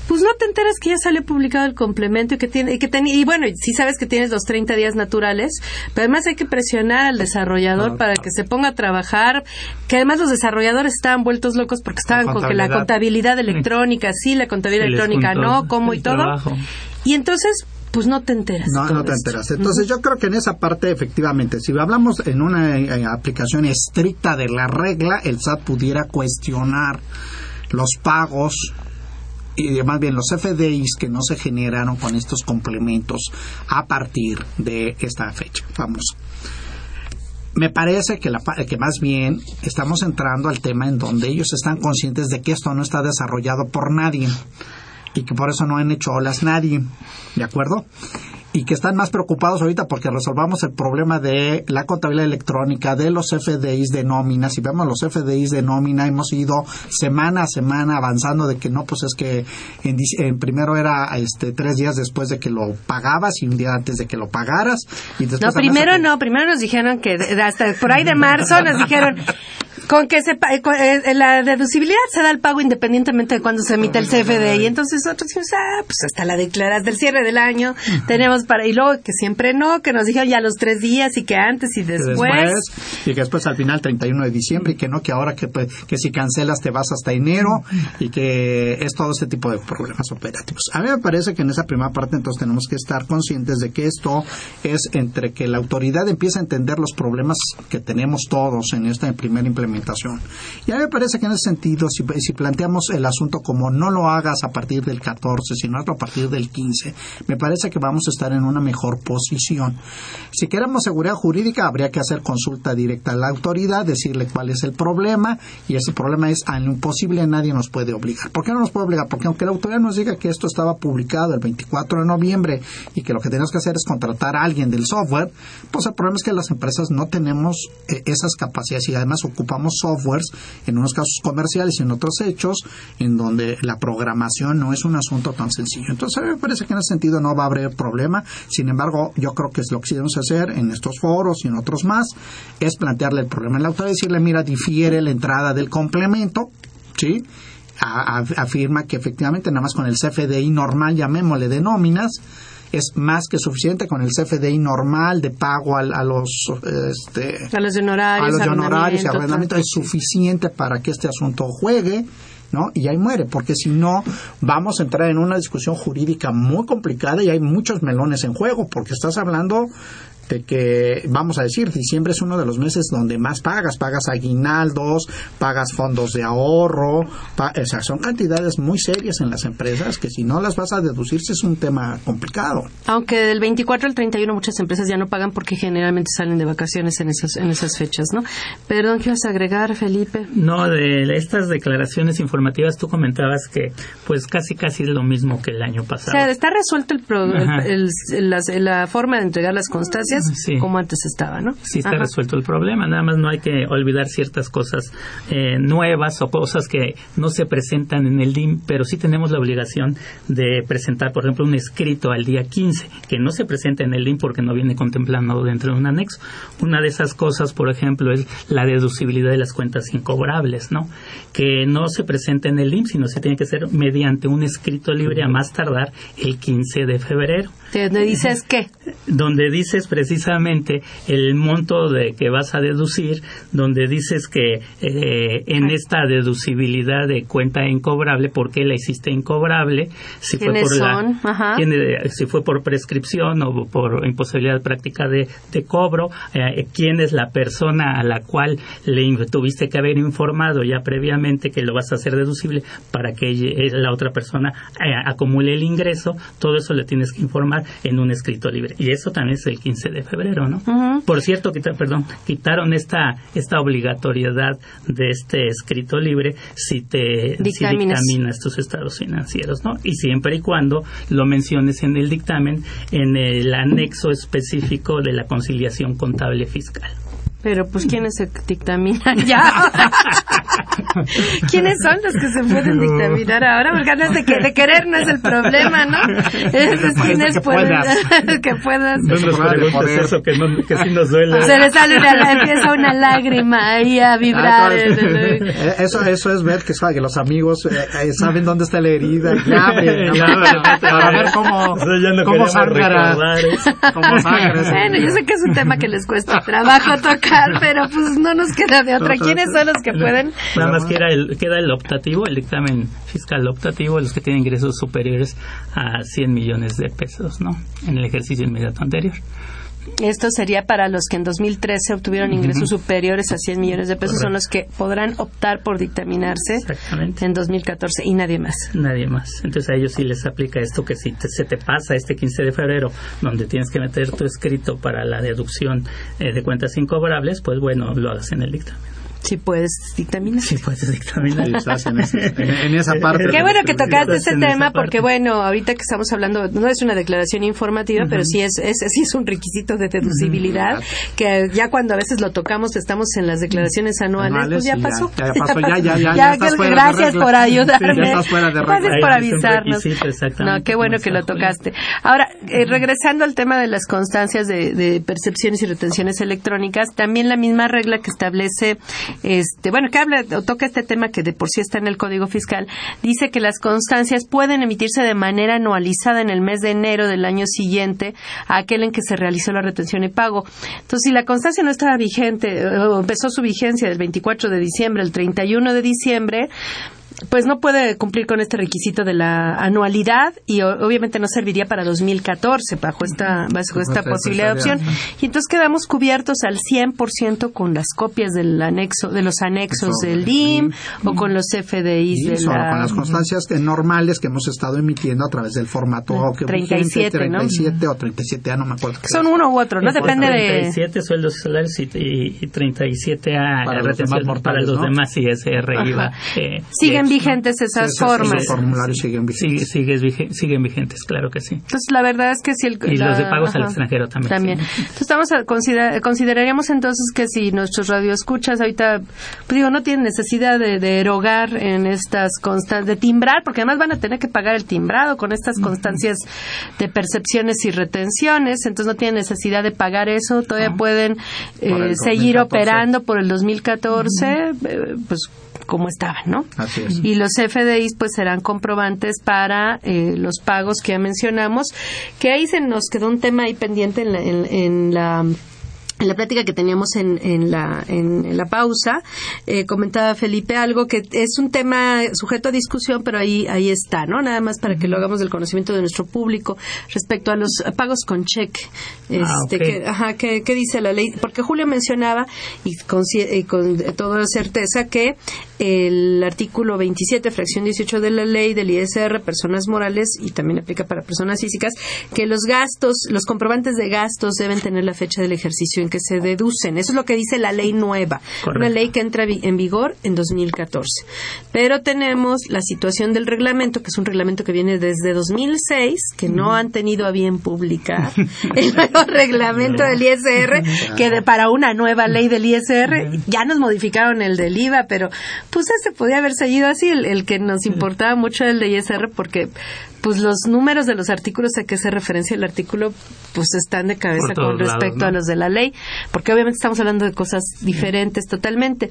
pues no te enteras que ya sale publicado el complemento y que tiene y que y bueno, sí sabes que tienes los 30 días naturales, pero además hay que presionar al desarrollador para que se ponga a trabajar, que además los desarrolladores estaban vueltos locos porque estaban con que la contabilidad electrónica sí, la contabilidad electrónica no, cómo y todo. Y entonces pues no te enteras.
No, no te enteras. Entonces yo creo que en esa parte efectivamente, si hablamos en una eh, aplicación estricta de la regla, el SAT pudiera cuestionar los pagos y más bien los FDIs que no se generaron con estos complementos a partir de esta fecha famosa. Me parece que, la, que más bien estamos entrando al tema en donde ellos están conscientes de que esto no está desarrollado por nadie y que por eso no han hecho olas nadie, ¿de acuerdo? Y que están más preocupados ahorita porque resolvamos el problema de la contabilidad electrónica, de los FDIs de nómina. Si vemos los FDIs de nómina, hemos ido semana a semana avanzando de que no, pues es que en, primero era este tres días después de que lo pagabas y un día antes de que lo pagaras. Y
después no, primero no, primero nos dijeron que hasta por ahí de marzo nos dijeron con que se, eh, eh, la deducibilidad se da el pago independientemente de cuando se emite el CFDI. Entonces nosotros decimos, ah, pues hasta la declaras del cierre del año tenemos para, y luego que siempre no, que nos dijeron ya los tres días y que antes y después.
y que después al final 31 de diciembre y que no, que ahora que, pues, que si cancelas te vas hasta enero y que es todo este tipo de problemas operativos. A mí me parece que en esa primera parte entonces tenemos que estar conscientes de que esto es entre que la autoridad empieza a entender los problemas que tenemos todos en esta primera implementación Y a mí me parece que en ese sentido, si, si planteamos el asunto como no lo hagas a partir del 14, sino a partir del 15, me parece que vamos a estar en una mejor posición. Si queremos seguridad jurídica, habría que hacer consulta directa a la autoridad, decirle cuál es el problema, y ese problema es a lo imposible nadie nos puede obligar. ¿Por qué no nos puede obligar? Porque aunque la autoridad nos diga que esto estaba publicado el 24 de noviembre y que lo que tenemos que hacer es contratar a alguien del software, pues el problema es que las empresas no tenemos eh, esas capacidades y además ocupamos softwares en unos casos comerciales y en otros hechos en donde la programación no es un asunto tan sencillo. Entonces a mí me parece que en ese sentido no va a haber problema. Sin embargo, yo creo que es lo que debemos hacer en estos foros y en otros más es plantearle el problema la autoridad y decirle, mira, difiere la entrada del complemento, ¿sí? afirma que efectivamente nada más con el CFDI normal, llamémosle de nóminas, es más que suficiente con el CFDI normal de pago a, los este,
a los honorarios,
a los honorarios y arrendamiento es suficiente para que este asunto juegue. ¿no? Y ahí muere, porque si no, vamos a entrar en una discusión jurídica muy complicada y hay muchos melones en juego, porque estás hablando este, que, vamos a decir, diciembre es uno de los meses donde más pagas, pagas aguinaldos, pagas fondos de ahorro, o sea, son cantidades muy serias en las empresas que si no las vas a deducir es un tema complicado.
Aunque del 24 al 31 muchas empresas ya no pagan porque generalmente salen de vacaciones en esas, en esas fechas, ¿no? Perdón, ¿qué vas a agregar, Felipe?
No, de estas declaraciones informativas tú comentabas que pues casi casi es lo mismo que el año pasado.
O sea, está resuelto el, la forma de entregar las constancias como antes estaba, ¿no?
Sí, está resuelto el problema. Nada más no hay que olvidar ciertas cosas eh, nuevas o cosas que no se presentan en el DIM, pero sí tenemos la obligación de presentar, por ejemplo, un escrito al día 15, que no se presenta en el DIM porque no viene contemplado dentro de un anexo. Una de esas cosas, por ejemplo, es la deducibilidad de las cuentas incobrables, ¿no? Que no se presenta en el DIM, sino se tiene que hacer mediante un escrito libre a más tardar el 15 de febrero.
¿Donde dices qué?
Donde dices precisamente el monto de que vas a deducir, donde dices que eh, en esta deducibilidad de cuenta incobrable, ¿por qué la hiciste incobrable?
Si fue por son?
si fue por prescripción o por imposibilidad práctica de, cobro, eh, quién es la persona a la cual le tuviste que haber informado ya previamente que lo vas a hacer deducible para que la otra persona eh, acumule el ingreso, todo eso le tienes que informar en un escrito libre. Y eso también es el 15 de febrero, ¿no? Por cierto, perdón, quitaron esta, esta obligatoriedad de este escrito libre si te dictaminas tus estados financieros, ¿no? Y siempre y cuando lo menciones en el dictamen en el anexo específico de la conciliación contable fiscal.
Pero pues ¿quiénes se dictaminan ya? ¿Quiénes son los que se pueden dictaminar ahora? Porque ganas de, que, de querer no es el problema, ¿no? Es quienes que pueden que puedas.
No nos preguntes eso que, no, que sí nos duele.
Se le sale una, empieza una lágrima ahí a vibrar.
Eh, eso, eso es ver que, que los amigos eh, eh, saben dónde está la herida y abren para ver cómo, cómo sangra.
Cómo sangra. Bueno, yo sé que es un tema que les cuesta trabajo tocar pero pues no nos queda de otra. ¿Quiénes son los que pueden?
Nada más queda el, queda el optativo, el dictamen fiscal optativo, los que tienen ingresos superiores a 100 millones de pesos, ¿no? En el ejercicio inmediato anterior.
Esto sería para los que en 2013 obtuvieron ingresos superiores a 100 millones de pesos, son los que podrán optar por dictaminarse en 2014 y nadie más.
Nadie más. Entonces a ellos sí les aplica esto que si se te pasa este 15 de febrero, donde tienes que meter tu escrito para la deducción eh, de cuentas incobrables, pues bueno, lo hagas en el dictamen.
Sí puedes dictaminar.
Sí puedes dictaminar.
en, esa parte.
Qué bueno que tocaste este tema porque bueno, ahorita que estamos hablando, no es una declaración informativa, pero sí es, es, sí es un requisito de deducibilidad que ya cuando a veces lo tocamos estamos en las declaraciones anuales, pues ya pasó.
Ya, pasó, ya, ya, ya. ya,
gracias por ayudarme. gracias por avisarnos.
No,
qué bueno que lo tocaste. Ahora, eh, regresando al tema de las constancias de, de percepciones y retenciones electrónicas, también la misma regla que establece este, bueno, que habla o toca este tema que de por sí está en el Código Fiscal, dice que las constancias pueden emitirse de manera anualizada en el mes de enero del año siguiente a aquel en que se realizó la retención y pago. Entonces, si la constancia no estaba vigente o empezó su vigencia del 24 de diciembre al 31 de diciembre, pues no puede cumplir con este requisito de la anualidad y obviamente no serviría para 2014 bajo esta bajo esta posibilidad de opción. y entonces quedamos cubiertos al 100% con las copias del anexo de los anexos del DIM o con los FDIs de
la con las constancias normales que hemos estado emitiendo a través del formato que 37, 37 o 37A no me acuerdo
son uno u otro no depende de
37 sueldos salarios y, 37A para los demás, para los demás ISR IVA
eh, siguen vigentes esas formas.
Los formularios siguen vigentes.
siguen vigentes, claro que sí.
Entonces, la verdad es que si el...
Y los de pagos al extranjero también.
También. Entonces, estamos a consideraríamos entonces que si nuestros radioescuchas ahorita, pues digo, no tienen necesidad de, erogar en estas constancias, de timbrar, porque además van a tener que pagar el timbrado con estas constancias de percepciones y retenciones, entonces no tienen necesidad de pagar eso, todavía pueden eh, seguir operando por el 2014, eh, pues como estaban, ¿no?
Así es.
Y los FDIs pues serán comprobantes para eh, los pagos que ya mencionamos, que ahí se nos quedó un tema ahí pendiente en la, en la en la plática que teníamos en, en, la, en, la pausa, eh, comentaba Felipe algo que es un tema sujeto a discusión, pero ahí, ahí está, ¿no? Nada más para que lo hagamos del conocimiento de nuestro público respecto a los pagos con cheque. Ah, este, ajá, ¿qué, dice la ley? Porque Julio mencionaba, y con, y con toda certeza, que el artículo 27, fracción 18 de la ley del ISR, personas morales, y también aplica para personas físicas, que los gastos, los comprobantes de gastos deben tener la fecha del ejercicio en que se deducen. Eso es lo que dice la ley nueva, una ley que entra en vigor en 2014. Pero tenemos la situación del reglamento, que es un reglamento que viene desde 2006, que no han tenido a bien publicar el nuevo reglamento del ISR, que de, para una nueva ley del ISR ya nos modificaron el del IVA, pero pues ese podía haber seguido así, el, que nos importaba mucho el de ISR, porque pues los números de los artículos a que se referencia el artículo pues están de cabeza con respecto a los de la ley, porque obviamente estamos hablando de cosas diferentes totalmente.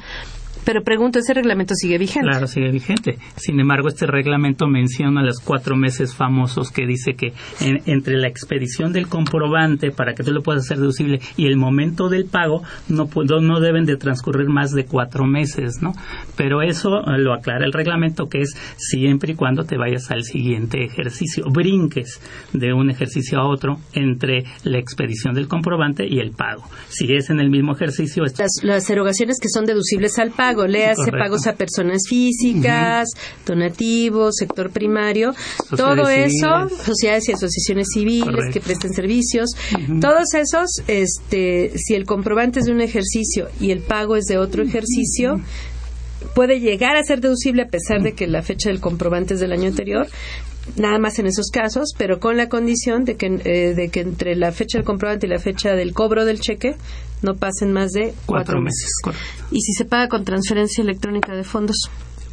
Pero pregunto, ¿ese reglamento sigue vigente?
Claro, sigue vigente. Sin embargo, este reglamento menciona los cuatro meses famosos que dice que entre la expedición del comprobante para que tú lo puedas hacer deducible y el momento del pago no, no deben de transcurrir más de cuatro meses, ¿no? Pero eso eh, lo aclara el reglamento que es siempre y cuando te vayas al siguiente ejercicio, brinques de un ejercicio a otro entre la expedición del comprobante y el pago. Si es en el mismo ejercicio...
Las, las erogaciones que son deducibles al pago pago, hace pagos a personas físicas, donativos, sector primario, todo eso, sociedades y asociaciones civiles que presten servicios, todos esos, este, si el comprobante es de un ejercicio y el pago es de otro ejercicio, puede llegar a ser deducible a pesar de que la fecha del comprobante es del año anterior, nada más en esos casos, pero con la condición de que, eh, de que entre la fecha del comprobante y la fecha del cobro del cheque no pasen más de cuatro, meses. Y si se paga con transferencia electrónica de fondos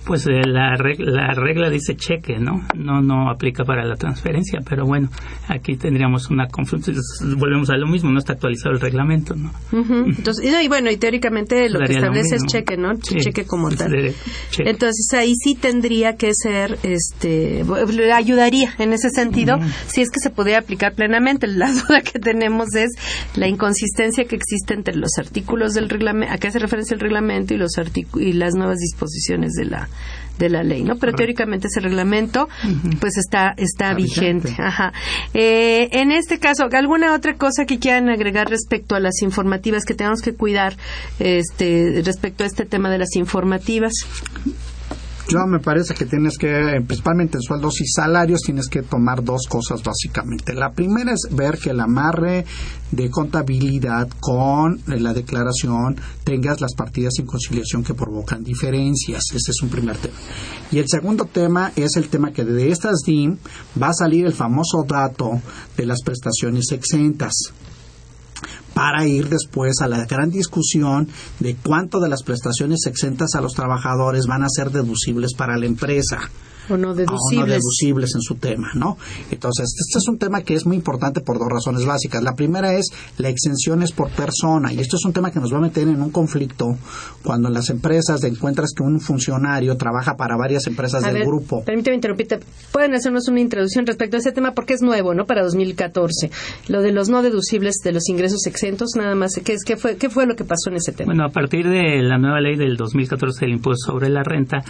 pues eh, la, regla, la regla dice cheque, ¿no? No no aplica para la transferencia, pero bueno, aquí tendríamos una confusión. Volvemos a lo mismo, no está actualizado el reglamento, ¿no?
Entonces, y, bueno, y teóricamente lo que establece es cheque, ¿no? cheque como tal. Entonces ahí sí tendría que ser, este, ayudaría en ese sentido, si es que se pudiera aplicar plenamente. La duda que tenemos es la inconsistencia que existe entre los artículos del reglamento, a qué hace referencia el reglamento y los y las nuevas disposiciones de la de la ley, ¿no? Pero teóricamente ese reglamento, pues está está, vigente. Ajá. Eh, en este caso, ¿alguna otra cosa que quieran agregar respecto a las informativas que tenemos que cuidar, este, respecto a este tema de las informativas?
Yo me parece que tienes que, principalmente en sueldos y salarios, tienes que tomar dos cosas básicamente. La primera es ver que el amarre de contabilidad con la declaración tengas las partidas sin conciliación que provocan diferencias. Ese es un primer tema. Y el segundo tema es el tema que de estas DIM va a salir el famoso dato de las prestaciones exentas para ir después a la gran discusión de cuánto de las prestaciones exentas a los trabajadores van a ser deducibles para la empresa.
O no deducibles.
O no deducibles en su tema, ¿no? Entonces, este es un tema que es muy importante por dos razones básicas. La primera es la exención es por persona y esto es un tema que nos va a meter en un conflicto cuando en las empresas encuentras que un funcionario trabaja para varias empresas del grupo.
Permíteme interrumpirte. Pueden hacernos una introducción respecto a ese tema porque es nuevo, ¿no? Para 2014. Lo de los no deducibles de los ingresos exentos, nada más. ¿Qué, es, qué, fue, ¿Qué fue lo que pasó en ese tema?
Bueno, a partir de la nueva ley del 2014 del impuesto sobre la renta,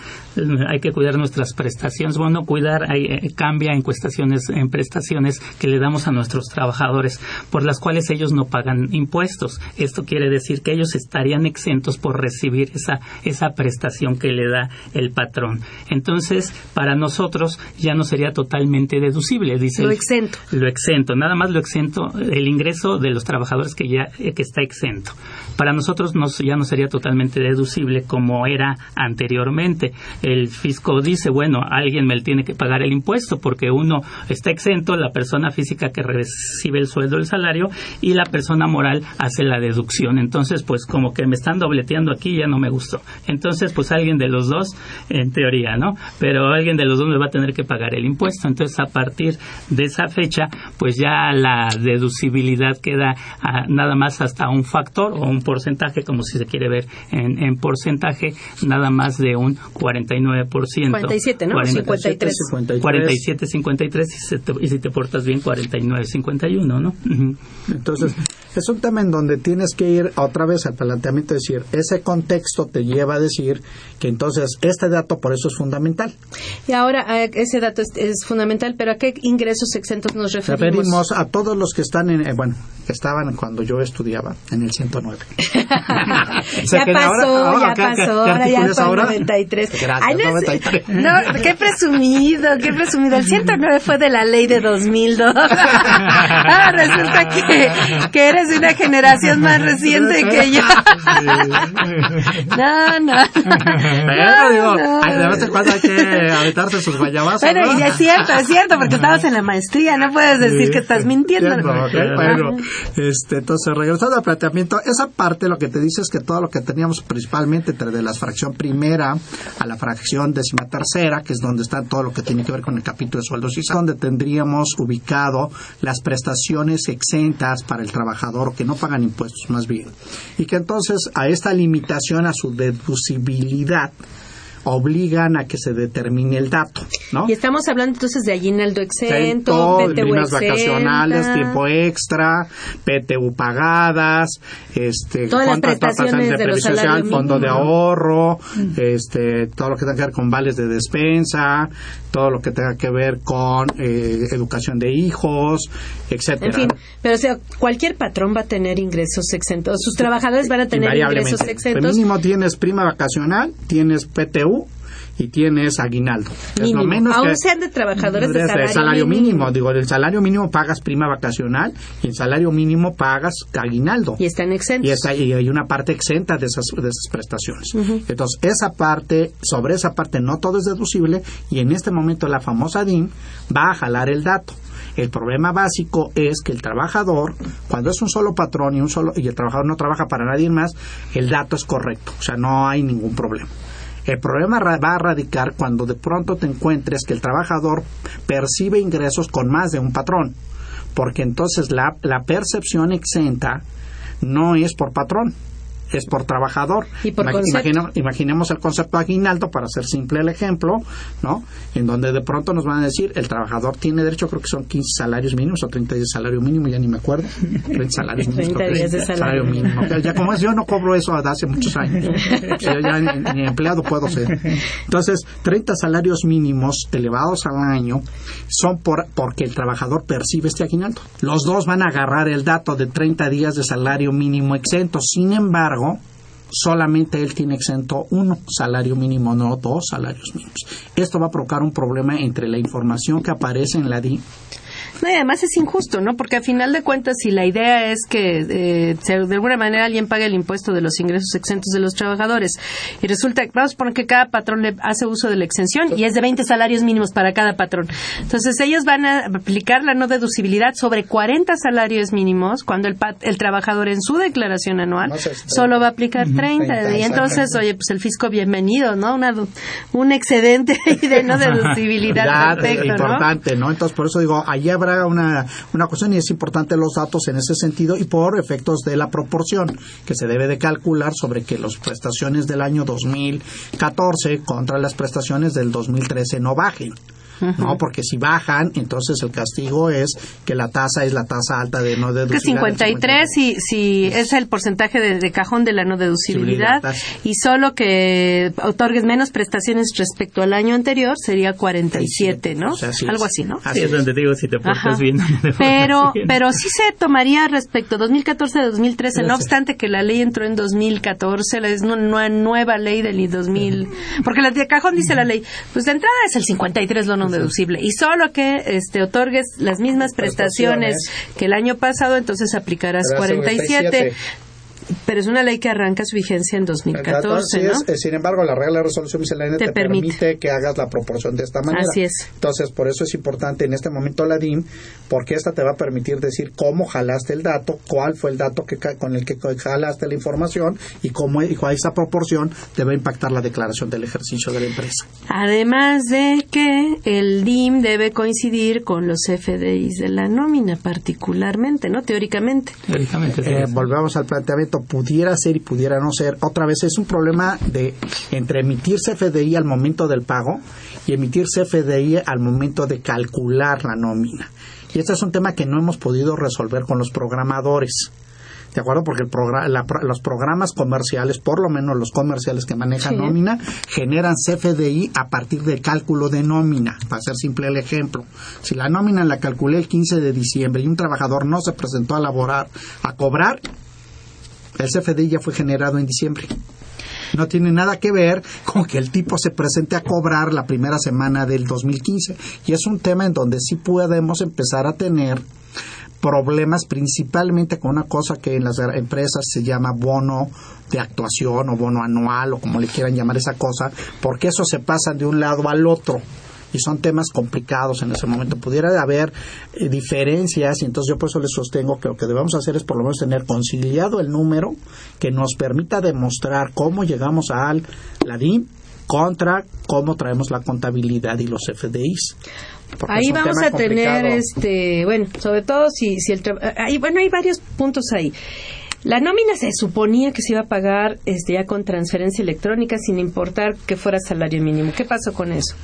hay que cuidar nuestras prestaciones. Bueno, cuidar eh, cambia en, cuestaciones, en prestaciones que le damos a nuestros trabajadores, por las cuales ellos no pagan impuestos. Esto quiere decir que ellos estarían exentos por recibir esa, esa prestación que le da el patrón. Entonces, para nosotros ya no sería totalmente deducible, dice.
Lo exento.
Lo exento, nada más lo exento, el ingreso de los trabajadores que ya eh, que está exento. Para nosotros no, ya no sería totalmente deducible como era anteriormente. El fisco dice, bueno, alguien me tiene que pagar el impuesto porque uno está exento, la persona física que recibe el sueldo, el salario, y la persona moral hace la deducción. Entonces, pues como que me están dobleteando aquí, ya no me gustó. Entonces, pues alguien de los dos, en teoría, ¿no? Pero alguien de los dos me va a tener que pagar el impuesto. Entonces, a partir de esa fecha, pues ya la deducibilidad queda nada más hasta un factor o un porcentaje, como si se quiere ver en, en porcentaje, nada más de un 49%.
47, ¿no? 53.
47, 53 y, si te, y si te portas bien 49, 51, ¿no?
Entonces, es un tema en donde tienes que ir otra vez al planteamiento de decir, ese contexto te lleva a decir que entonces este dato por eso es fundamental.
Y ahora ese dato es, fundamental, pero ¿a qué ingresos exentos nos referimos?
Referimos a todos los que están en, eh, bueno, que estaban cuando yo estudiaba en el 109.
ya, pasó, ya pasó, ahora ya fue el 93.
Gracias, no, 93.
no, qué presumido, qué presumido. El 109 fue de la ley de 2002. ah, resulta que, que eres de una generación más reciente que yo. no, no.
Pero digo, de vez en cuando hay que aventarse sus guayabazos.
Bueno, y es cierto, es cierto, porque estabas en la maestría, no puedes decir que estás mintiendo.
bueno, este, entonces, regresando al planteamiento, esa parte lo que te dice es que todo lo que teníamos principalmente entre de la fracción primera a la fracción décima tercera, que es donde está todo lo que tiene que ver con el capítulo de sueldos y donde tendríamos ubicado las prestaciones exentas para el trabajador que no pagan impuestos, más bien. Y que entonces a esta limitación a su deducibilidad obligan a que se determine el dato, ¿no?
Y estamos hablando entonces de aguinaldo exento, PTU
vacacionales, tiempo extra, PTU pagadas, este,
todas las prestaciones de, previsión social,
fondo de ahorro, mm. este, todo lo que tenga que ver con vales de despensa, todo lo que tenga que ver con eh, educación de hijos, etcétera.
En fin, pero o sea, cualquier patrón va a tener ingresos exentos, sus trabajadores van a tener ingresos exentos.
mínimo tienes prima vacacional, tienes PTU, y tienes aguinaldo.
Mínimo. menos Aún sean de trabajadores de
salario, mínimo. Digo, el salario mínimo pagas prima vacacional y el salario mínimo pagas aguinaldo.
Y están exentos.
Y, hay una parte exenta de esas, de esas prestaciones. Entonces, esa parte, sobre esa parte no todo es deducible y en este momento la famosa DIN va a jalar el dato. El problema básico es que el trabajador, cuando es un solo patrón y un solo y el trabajador no trabaja para nadie más, el dato es correcto, o sea, no hay ningún problema. El problema va a radicar cuando de pronto te encuentres que el trabajador percibe ingresos con más de un patrón, porque entonces la, la percepción exenta no es por patrón, es por trabajador.
¿Y por
imaginemos el concepto de aguinaldo, para hacer simple el ejemplo, ¿no? En donde de pronto nos van a decir, el trabajador tiene derecho, creo que son 15 salarios mínimos o 30 días de salario mínimo, ya ni me acuerdo. 30 salarios mínimos.
30 días de salario,
mínimo. Ya como es, yo no cobro eso hace muchos años. yo ya ni, empleado puedo ser. Entonces, 30 salarios mínimos elevados al año son por, porque el trabajador percibe este aguinaldo. Los dos van a agarrar el dato de 30 días de salario mínimo exento. Sin embargo, solamente él tiene exento uno salario mínimo, no dos salarios mínimos. Esto va a provocar un problema entre la información que aparece en la DI
No, y además es injusto, ¿no? Porque a final de cuentas, si la idea es que eh, de alguna manera alguien pague el impuesto de los ingresos exentos de los trabajadores y resulta, vamos a poner que cada patrón le hace uso de la exención y es de 20 salarios mínimos para cada patrón. Entonces ellos van a aplicar la no deducibilidad sobre 40 salarios mínimos cuando el, el trabajador en su declaración anual solo va a aplicar 30. y entonces, oye, pues el fisco bienvenido, ¿no? Una, un excedente de no deducibilidad.
es importante, ¿no? Entonces, por eso digo, allí habrá una, una cuestión y es importante los datos en ese sentido y por efectos de la proporción que se debe de calcular sobre que las prestaciones del año 2014 contra las prestaciones del 2013 no bajen. ¿No? Porque si bajan, entonces el castigo es que la tasa es la tasa alta de no deducibilidad.
Que 53 si, si es el porcentaje de, cajón de la no deducibilidad y solo que otorgues menos prestaciones respecto al año anterior sería 47, ¿no? Algo así, ¿no?
Así es donde digo si te portas bien.
pero, pero sí se tomaría respecto a 2014 2013, no obstante que la ley entró en 2014, la es una nueva ley del 2000, porque la de cajón dice la ley, pues de entrada es el 53 lo no deducible. Y solo que este, otorgues las mismas prestaciones, que el año pasado, entonces aplicarás 47 pero es una ley que arranca su vigencia en 2014, ¿no?
Es, sin embargo, la regla de resolución miscelánea te, permite. que hagas la proporción de esta manera.
Así es.
Entonces, por eso es importante en este momento la DIM, porque esta te va a permitir decir cómo jalaste el dato, cuál fue el dato que con el que jalaste la información y cómo y cuál esa proporción te va a impactar la declaración del ejercicio de la empresa.
Además de que el DIM debe coincidir con los FDIs de la nómina, particularmente, ¿no? Teóricamente.
Teóricamente.
Eh, volvemos al planteamiento pudiera ser y pudiera no ser. Otra vez es un problema de entre emitir CFDI al momento del pago y emitir CFDI al momento de calcular la nómina. Y este es un tema que no hemos podido resolver con los programadores. ¿De acuerdo? Porque los programas comerciales, por lo menos los comerciales que manejan nómina, generan CFDI a partir del cálculo de nómina. Para ser simple el ejemplo. Si la nómina la calculé el 15 de diciembre y un trabajador no se presentó a laborar, a cobrar, el CFDI ya fue generado en diciembre. No tiene nada que ver con que el tipo se presente a cobrar la primera semana del 2015. Y es un tema en donde sí podemos empezar a tener problemas principalmente con una cosa que en las empresas se llama bono de actuación o bono anual o como le quieran llamar esa cosa, porque eso se pasa de un lado al otro y son temas complicados en ese momento. Pudiera haber eh, diferencias y entonces yo por eso les sostengo que lo que debemos hacer es por lo menos tener conciliado el número que nos permita demostrar cómo llegamos al la DIM contra cómo traemos la contabilidad y los FDIs.
Ahí vamos a tener este, bueno, sobre todo si si el ahí bueno, hay varios puntos ahí. La nómina se suponía que se iba a pagar este, ya con transferencia electrónica sin importar que fuera salario mínimo. ¿Qué pasó con eso?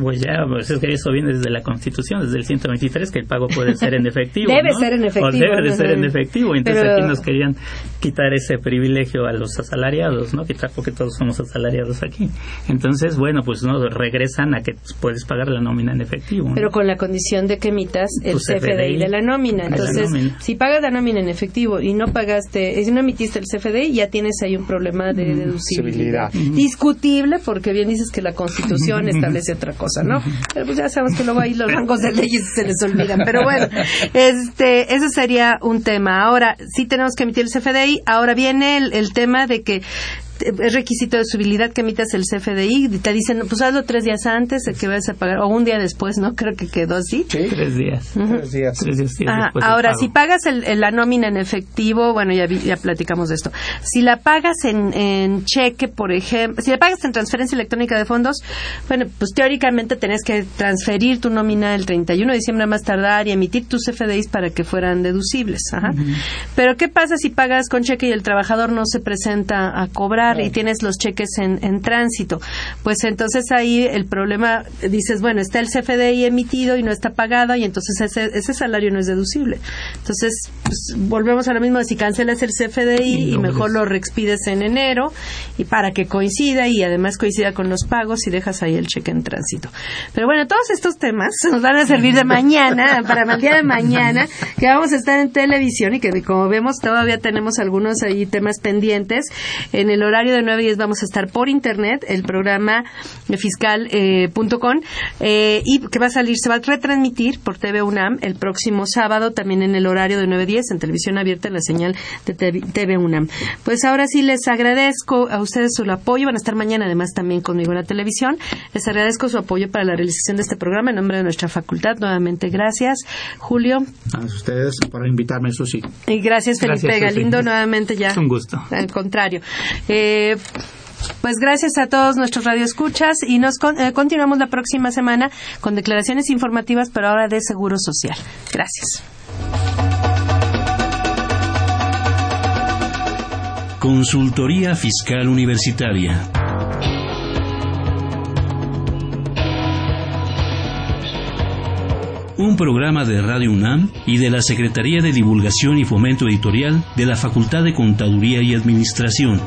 Pues ya, pues es que eso viene desde la Constitución, desde el 123, que el pago puede ser en efectivo.
debe ser en efectivo.
O debe de ser en efectivo. Entonces aquí nos querían quitar ese privilegio a los asalariados, ¿no? Quitar porque todos somos asalariados aquí. Entonces, bueno, pues no regresan a que puedes pagar la nómina en efectivo.
Pero con la condición de que emitas el CFDI, de la nómina. Entonces, si pagas la nómina en efectivo y no pagaste, si no emitiste el CFDI, ya tienes ahí un problema de deducibilidad. Discutible, porque bien dices que la Constitución establece otra cosa, ¿no? Pero pues ya sabemos que luego ahí los rangos de leyes se les olvidan. Pero bueno, este, ese sería un tema. Ahora, sí tenemos que emitir el CFDI. Ahora viene el tema de que es requisito de subilidad que emitas el CFDI y te dicen, pues hazlo tres días antes de que vayas a pagar, o un día después, ¿no? Creo que quedó así.
Sí, tres días.
Tres días.
ahora, si pagas el, la nómina en efectivo, bueno, ya, ya platicamos de esto. Si la pagas en, en cheque, por ejemplo, si la pagas en transferencia electrónica de fondos, bueno, pues teóricamente tenés que transferir tu nómina el 31 de diciembre a más tardar y emitir tus CFDIs para que fueran deducibles. Ajá. Pero, ¿qué pasa si pagas con cheque y el trabajador no se presenta a cobrar? Y tienes los cheques en, tránsito. Pues entonces ahí el problema, dices, bueno, está el CFDI emitido y no está pagado y entonces ese, ese salario no es deducible. Entonces, pues, volvemos a lo mismo, si cancelas el CFDI y, mejor lo reexpides en enero y para que coincida y además coincida con los pagos y dejas ahí el cheque en tránsito. Pero bueno, todos estos temas nos van a servir de mañana, para el día de mañana, que vamos a estar en televisión y que como vemos todavía tenemos algunos ahí temas pendientes en el horario horario de 9 a 10 vamos a estar por internet, el programa fiscal.com, eh, y que va a salir, se va a retransmitir por TV UNAM el próximo sábado, también en el horario de 9 a 10, en televisión abierta, en la señal de TV UNAM. Pues ahora sí les agradezco a ustedes su apoyo, van a estar mañana además también conmigo en la televisión. Les agradezco su apoyo para la realización de este programa en nombre de nuestra facultad. Nuevamente, gracias. Julio.
A ustedes por invitarme, Susi.
Y gracias, Felipe Galindo, nuevamente ya.
Es un gusto.
Al contrario. Eh, pues gracias a todos nuestros radioescuchas y nos eh, continuamos la próxima semana con declaraciones informativas, pero ahora de Seguro Social. Gracias.
Consultoría Fiscal Universitaria. Un programa de Radio UNAM y de la Secretaría de Divulgación y Fomento Editorial de la Facultad de Contaduría y Administración.